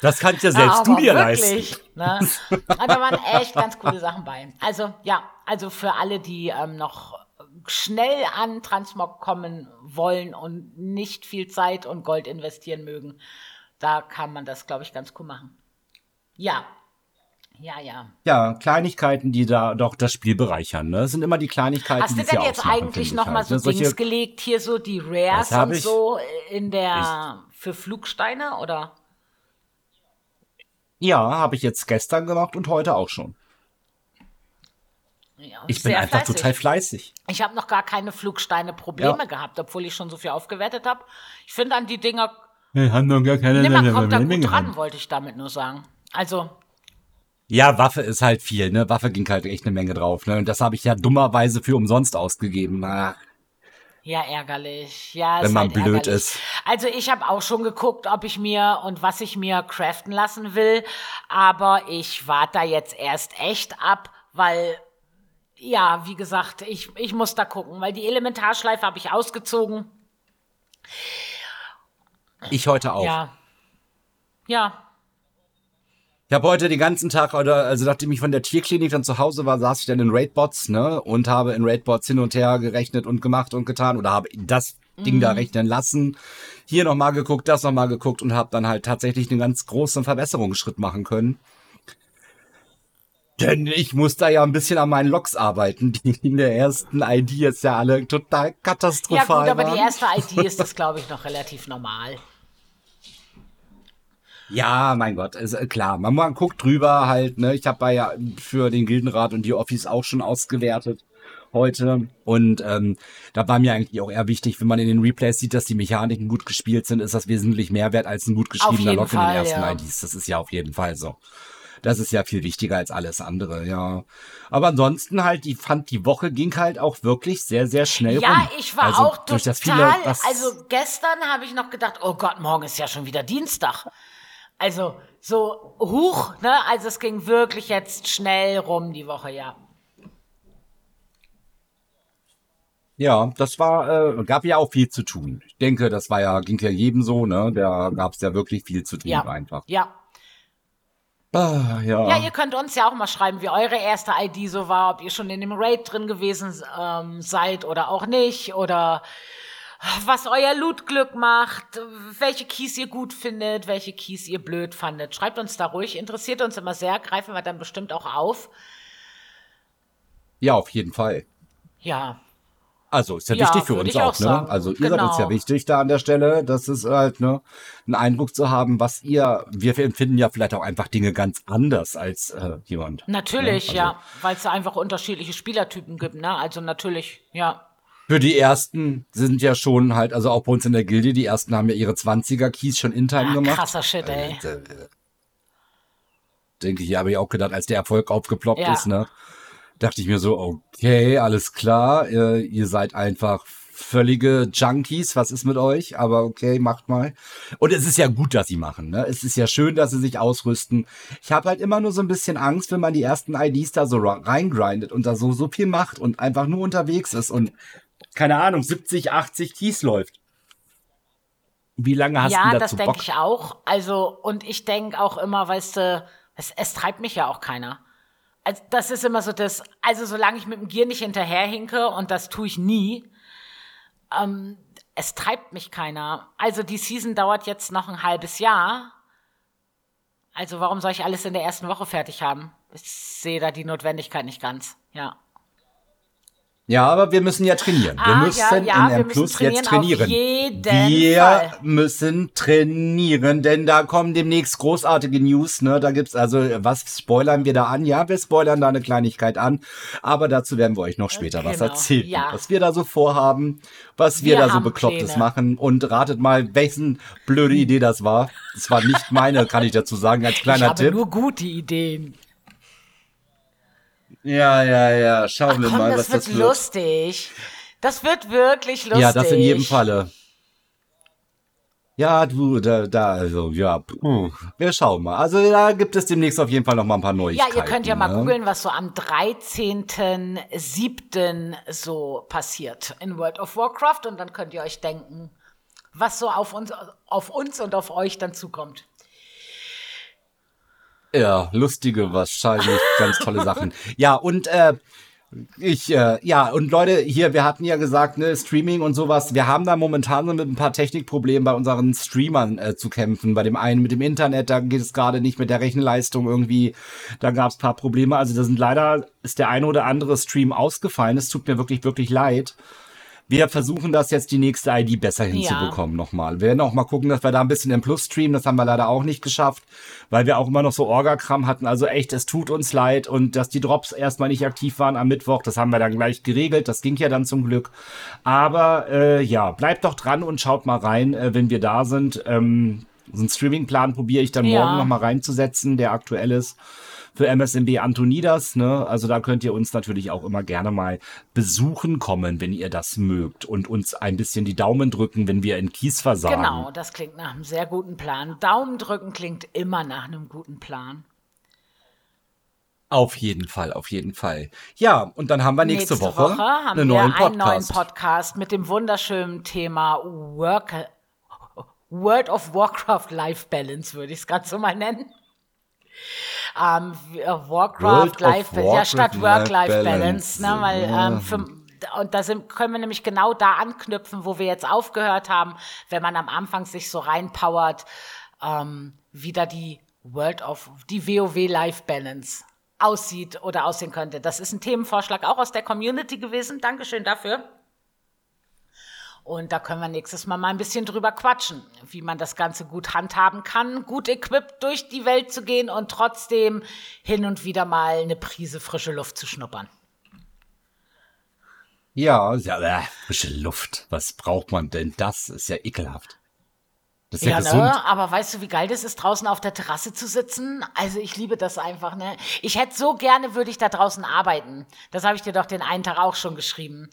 das kannst ja selbst Aber du dir wirklich, leisten. Ne? Da waren echt ganz coole Sachen bei. Also ja, also für alle, die ähm, noch schnell an Transmog kommen wollen und nicht viel Zeit und Gold investieren mögen, da kann man das, glaube ich, ganz cool machen. Ja. Ja, ja. Ja, Kleinigkeiten, die da doch das Spiel bereichern. Ne? Das sind immer die Kleinigkeiten, Hast die du es denn jetzt eigentlich finde noch ich mal halt, so ne? Solche- Dings gelegt, hier so die Rares und ich- so in der für Flugsteine oder? Ja, habe ich jetzt gestern gemacht und heute auch schon. Ja, Ich bin einfach fleißig. total fleißig. Ich habe noch gar keine Flugsteine-Probleme Ja. gehabt, obwohl ich schon so viel aufgewertet habe. Ich finde an die Dinger, Wir haben noch gar keine nee, man kommt da gut dran, wollte ich damit nur sagen. Also, Ja, Waffe ist halt viel, ne? Waffe ging halt echt eine Menge drauf, ne? Und das habe ich ja dummerweise für umsonst ausgegeben. Ah, Ja, ärgerlich. Ja, wenn man halt blöd ärgerlich. ist. Also ich habe auch schon geguckt, ob ich mir und was ich mir craften lassen will, aber ich warte da jetzt erst echt ab, weil ja, wie gesagt, ich, ich muss da gucken, weil die Elementarschleife habe ich ausgezogen. Ich heute auch. Ja. Ja. Ich habe heute den ganzen Tag, oder also nachdem ich von der Tierklinik dann zu Hause war, saß ich dann in Raidbots, ne, und habe in Raidbots hin und her gerechnet und gemacht und getan oder habe das Ding da rechnen lassen. Hier nochmal geguckt, das nochmal geguckt und habe dann halt tatsächlich einen ganz großen Verbesserungsschritt machen können. Denn ich muss da ja ein bisschen an meinen Logs arbeiten, die in der ersten ID jetzt ja alle total Ja katastrophal gut, aber waren. die erste ID ist das, glaube ich, noch relativ normal. Ja, mein Gott, ist äh, klar. Man, man guckt drüber halt, ne? Ich habe bei ja für den Gildenrat und die Office auch schon ausgewertet heute. Und ähm, da war mir eigentlich auch eher wichtig, wenn man in den Replays sieht, dass die Mechaniken gut gespielt sind, ist das wesentlich mehr wert als ein gut geschriebener Log in den ersten ja. IDs. Das ist ja auf jeden Fall so. Das ist ja viel wichtiger als alles andere, ja. Aber ansonsten halt, ich fand, die Woche ging halt auch wirklich sehr, sehr schnell rum. Ja, ich war also auch durch das viele, total. das, also gestern habe ich noch gedacht, oh Gott, morgen ist ja schon wieder Dienstag. Also so huch, ne? Also es ging wirklich jetzt schnell rum die Woche, ja. Ja, das war, äh, gab ja auch viel zu tun. Ich denke, das war ja, ging ja jedem so, ne? Da gab es ja wirklich viel zu tun Ja. einfach. Ja. Ah, ja. Ja, ihr könnt uns ja auch mal schreiben, wie eure erste ID so war, ob ihr schon in dem Raid drin gewesen ähm, seid oder auch nicht oder was euer Loot-Glück macht, welche Keys ihr gut findet, welche Keys ihr blöd fandet. Schreibt uns da ruhig, interessiert uns immer sehr, greifen wir dann bestimmt auch auf. ja, auf jeden Fall. Ja, Also ist ja, Ja, wichtig für uns auch auch, ne? Also ihr seid Genau. uns ja wichtig da an der Stelle. Das ist halt, ne, einen Eindruck zu haben, was ihr, wir empfinden ja vielleicht auch einfach Dinge ganz anders als äh, jemand. natürlich, Also- ja, weil es da einfach unterschiedliche Spielertypen gibt, ne? Also natürlich, ja. Für die ersten sind ja schon halt, also auch bei uns in der Gilde, die ersten haben ja ihre 20er Keys schon in Time Ah, gemacht. krasser Shit, ey. Äh, äh, denke ich, habe ich auch gedacht, als der Erfolg aufgeploppt Ja. ist, ne? Dachte ich mir so, okay, alles klar, äh, ihr seid einfach völlige Junkies, was ist mit euch? Aber okay, macht mal. Und es ist ja gut, dass sie machen, ne? Es ist ja schön, dass sie sich ausrüsten. Ich habe halt immer nur so ein bisschen Angst, wenn man die ersten IDs da so reingrindet und da so, so viel macht und einfach nur unterwegs ist und keine Ahnung, 70, 80 Keys läuft. Wie lange hast ja, du das dazu denke Bock? ich auch. Also, und ich denke auch immer, weißt du, es, es treibt mich ja auch keiner. Also, das ist immer so das, also solange ich mit dem Gier nicht hinterherhinke, und das tue ich nie, ähm, es treibt mich keiner. Also die Season dauert jetzt noch ein halbes Jahr. Also warum soll ich alles in der ersten Woche fertig haben? Ich sehe da die Notwendigkeit nicht ganz. Ja. Ja, aber wir müssen ja trainieren. Wir Ah, müssen ja, ja, in wir M Plus trainieren, jetzt trainieren. wir Fall. müssen trainieren, denn da kommen demnächst großartige News. Ne? Da gibt's also, was spoilern wir da an? Ja, wir spoilern da eine Kleinigkeit an, aber dazu werden wir euch noch später was Genau, erzählen. ja. Was wir da so vorhaben, was wir, Wir da so Beklopptes Pläne. machen. Und ratet mal, wessen blöde Idee das war. Das war nicht meine, kann ich dazu sagen, als Ich kleiner habe Tipp. nur gute Ideen. Ja, ja, ja. Schauen Ach wir komm, mal, das was wird das wird. lustig. Das wird wirklich lustig. Ja, das in jedem Falle. Ja, du, da, da, also, ja, puh. wir schauen mal. Also, da gibt es demnächst auf jeden Fall noch mal ein paar Ja, Neuigkeiten. ihr könnt ja mal ne? googeln, was so am 13.07. so passiert in World of Warcraft und dann könnt ihr euch denken, was so auf uns, auf uns und auf euch dann zukommt. Ja, lustige, wahrscheinlich ganz tolle Sachen. Ja, und äh, ich, äh, ja, und Leute, hier, wir hatten ja gesagt, ne, Streaming und sowas, wir haben da momentan so mit ein paar Technikproblemen bei unseren Streamern äh, zu kämpfen. Bei dem einen mit dem Internet, da geht es gerade nicht mit der Rechenleistung irgendwie, da gab es paar Probleme. Also da sind leider, ist der eine oder andere Stream ausgefallen. Es tut mir wirklich, wirklich leid. Wir versuchen das jetzt die nächste ID besser hinzubekommen nochmal. Wir werden auch mal gucken, dass wir da ein bisschen im Plus streamen. Das haben wir leider auch nicht geschafft, weil wir auch immer noch so Orga-Kram hatten. Also echt, es tut uns leid und dass die Drops erstmal nicht aktiv waren am Mittwoch, das haben wir dann gleich geregelt. Das ging ja dann zum Glück. Aber äh, ja, bleibt doch dran und schaut mal rein, äh, wenn wir da sind. Ähm, so einen Streaming-Plan probiere ich dann Ja. morgen noch mal reinzusetzen, der aktuell ist für MSMB Antonidas. Ne? Also da könnt ihr uns natürlich auch immer gerne mal besuchen kommen, wenn ihr das mögt und uns ein bisschen die Daumen drücken, wenn wir in Kies versagen. Genau, das klingt nach einem sehr guten Plan. Daumen drücken klingt immer nach einem guten Plan. Auf jeden Fall, auf jeden Fall. Ja, und dann haben wir nächste, nächste Woche, Woche haben einen, wir neuen einen neuen Podcast mit dem wunderschönen Thema Work, World of Warcraft Life Balance, würde ich es gerade so mal nennen. Ähm, Warcraft Life Balance, ja, statt Work-Life Balance, ne, weil ähm, für, und da sind, können wir nämlich genau da anknüpfen, wo wir jetzt aufgehört haben, wenn man am Anfang sich so reinpowert, ähm, wieder die World of, die WoW Life Balance aussieht oder aussehen könnte. Das ist ein Themenvorschlag auch aus der Community gewesen. Dankeschön dafür. Und da können wir nächstes Mal mal ein bisschen drüber quatschen, wie man das Ganze gut handhaben kann, gut equipped durch die Welt zu gehen und trotzdem hin und wieder mal eine Prise frische Luft zu schnuppern. Ja, ja äh, frische Luft. Was braucht man denn? Das ist ja ekelhaft. Das ist ja, ja gesund. Ne? aber weißt du, wie geil das ist, draußen auf der Terrasse zu sitzen? Also ich liebe das einfach, ne? Ich hätte so gerne, würde ich da draußen arbeiten. Das habe ich dir doch den einen Tag auch schon geschrieben.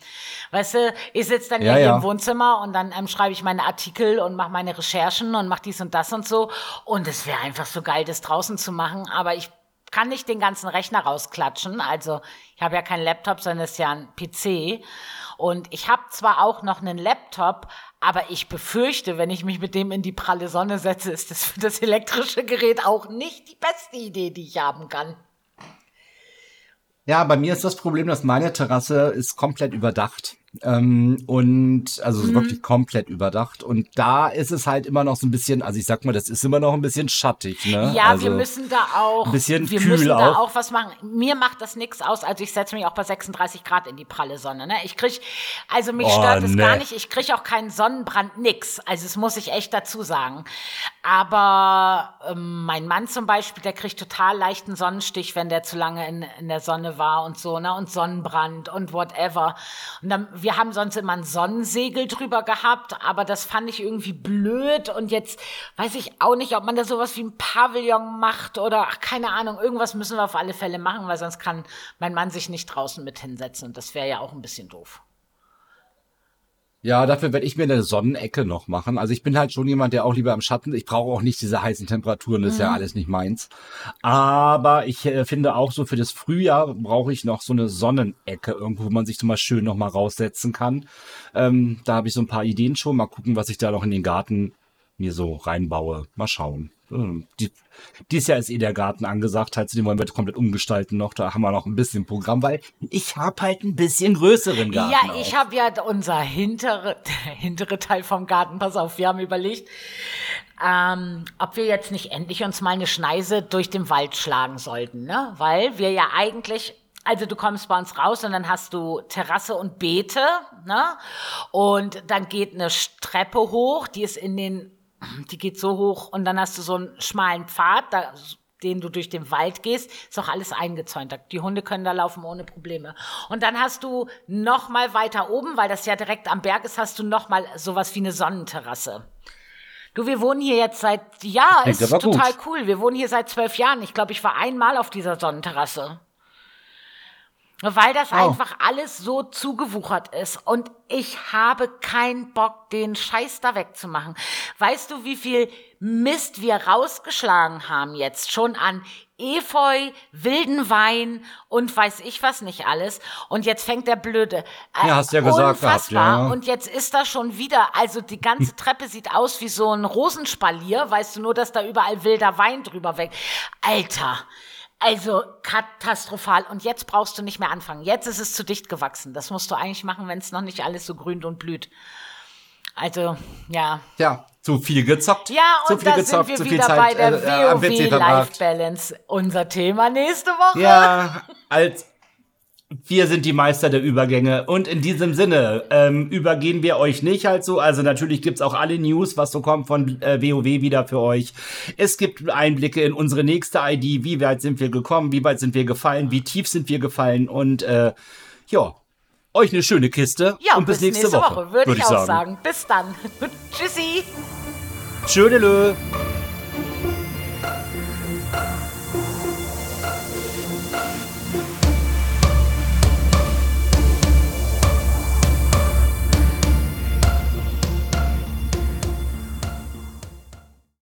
Weißt du, ich sitze dann ja, hier ja. im Wohnzimmer und dann ähm, schreibe ich meine Artikel und mache meine Recherchen und mache dies und das und so. Und es wäre einfach so geil, das draußen zu machen. Aber ich kann nicht den ganzen Rechner rausklatschen. Also ich habe ja keinen Laptop, sondern es ist ja ein PC. Und ich habe zwar auch noch einen Laptop, aber ich befürchte, wenn ich mich mit dem in die pralle Sonne setze, ist das für das elektrische Gerät auch nicht die beste Idee, die ich haben kann. Ja, bei mir ist das Problem, dass meine Terrasse ist komplett überdacht. Ähm, und also mhm. wirklich komplett überdacht. Und da ist es halt immer noch so ein bisschen, also ich sag mal, das ist immer noch ein bisschen schattig. Ne? Ja, also wir müssen da auch, ein bisschen wir kühl müssen auch. da auch was machen. Mir macht das nichts aus. Also ich setze mich auch bei 36 Grad in die pralle Sonne. Ne? Ich krieg, also mich oh, stört es nee. gar nicht. Ich krieg auch keinen Sonnenbrand, nix. Also das muss ich echt dazu sagen. Aber ähm, mein Mann zum Beispiel, der kriegt total leichten Sonnenstich, wenn der zu lange in, in der Sonne war und so, ne? Und Sonnenbrand und whatever. Und dann, wir haben sonst immer ein Sonnensegel drüber gehabt, aber das fand ich irgendwie blöd und jetzt weiß ich auch nicht, ob man da sowas wie ein Pavillon macht oder ach, keine Ahnung, irgendwas müssen wir auf alle Fälle machen, weil sonst kann mein Mann sich nicht draußen mit hinsetzen und das wäre ja auch ein bisschen doof. Ja, dafür werde ich mir eine Sonnenecke noch machen. Also ich bin halt schon jemand, der auch lieber im Schatten. Ich brauche auch nicht diese heißen Temperaturen, das ist ja mhm. alles nicht meins. Aber ich äh, finde auch so für das Frühjahr brauche ich noch so eine Sonnenecke irgendwo, wo man sich so mal schön noch mal raussetzen kann. Ähm, da habe ich so ein paar Ideen schon. Mal gucken, was ich da noch in den Garten mir so reinbaue. Mal schauen. Ähm, die, dieses Jahr ist eh der Garten angesagt, halt, den wollen wir komplett umgestalten noch. Da haben wir noch ein bisschen Programm, weil ich habe halt ein bisschen größeren Garten. Ja, ich habe ja unser hintere, hintere Teil vom Garten, pass auf, wir haben überlegt, ähm, ob wir jetzt nicht endlich uns mal eine Schneise durch den Wald schlagen sollten, ne? Weil wir ja eigentlich also du kommst bei uns raus und dann hast du Terrasse und Beete, ne? Und dann geht eine Treppe hoch, die ist in den die geht so hoch und dann hast du so einen schmalen Pfad, da, den du durch den Wald gehst, ist auch alles eingezäunt. Die Hunde können da laufen ohne Probleme. Und dann hast du noch mal weiter oben, weil das ja direkt am Berg ist, hast du noch mal sowas wie eine Sonnenterrasse. Du, wir wohnen hier jetzt seit, ja, ist total gut. cool. Wir wohnen hier seit zwölf Jahren. Ich glaube, ich war einmal auf dieser Sonnenterrasse. Weil das oh. einfach alles so zugewuchert ist. Und ich habe keinen Bock, den Scheiß da wegzumachen. Weißt du, wie viel Mist wir rausgeschlagen haben jetzt schon an Efeu, wilden Wein und weiß ich was nicht alles. Und jetzt fängt der blöde. Äh, ja, hast ja gesagt gehabt, ja. Und jetzt ist da schon wieder, also die ganze Treppe sieht aus wie so ein Rosenspalier, weißt du nur, dass da überall wilder Wein drüber weg. Alter, also katastrophal. Und jetzt brauchst du nicht mehr anfangen. Jetzt ist es zu dicht gewachsen. Das musst du eigentlich machen, wenn es noch nicht alles so grünt und blüht. Also, ja. Ja, zu viel gezockt. Ja, und zu viel da gezockt, sind wir wieder Zeit, bei der äh, WoW Life Balance. Unser Thema nächste Woche. Ja, als wir sind die Meister der Übergänge. Und in diesem Sinne ähm, übergehen wir euch nicht halt so. Also natürlich gibt es auch alle News, was so kommt von äh, WoW wieder für euch. Es gibt Einblicke in unsere nächste ID. Wie weit sind wir gekommen? Wie weit sind wir gefallen? Wie tief sind wir gefallen? Und äh, ja, euch eine schöne Kiste. Ja, und bis, bis nächste, nächste, Woche, Woche würde würd ich, ich sagen. auch sagen. Bis dann. Tschüssi. Tschödelö.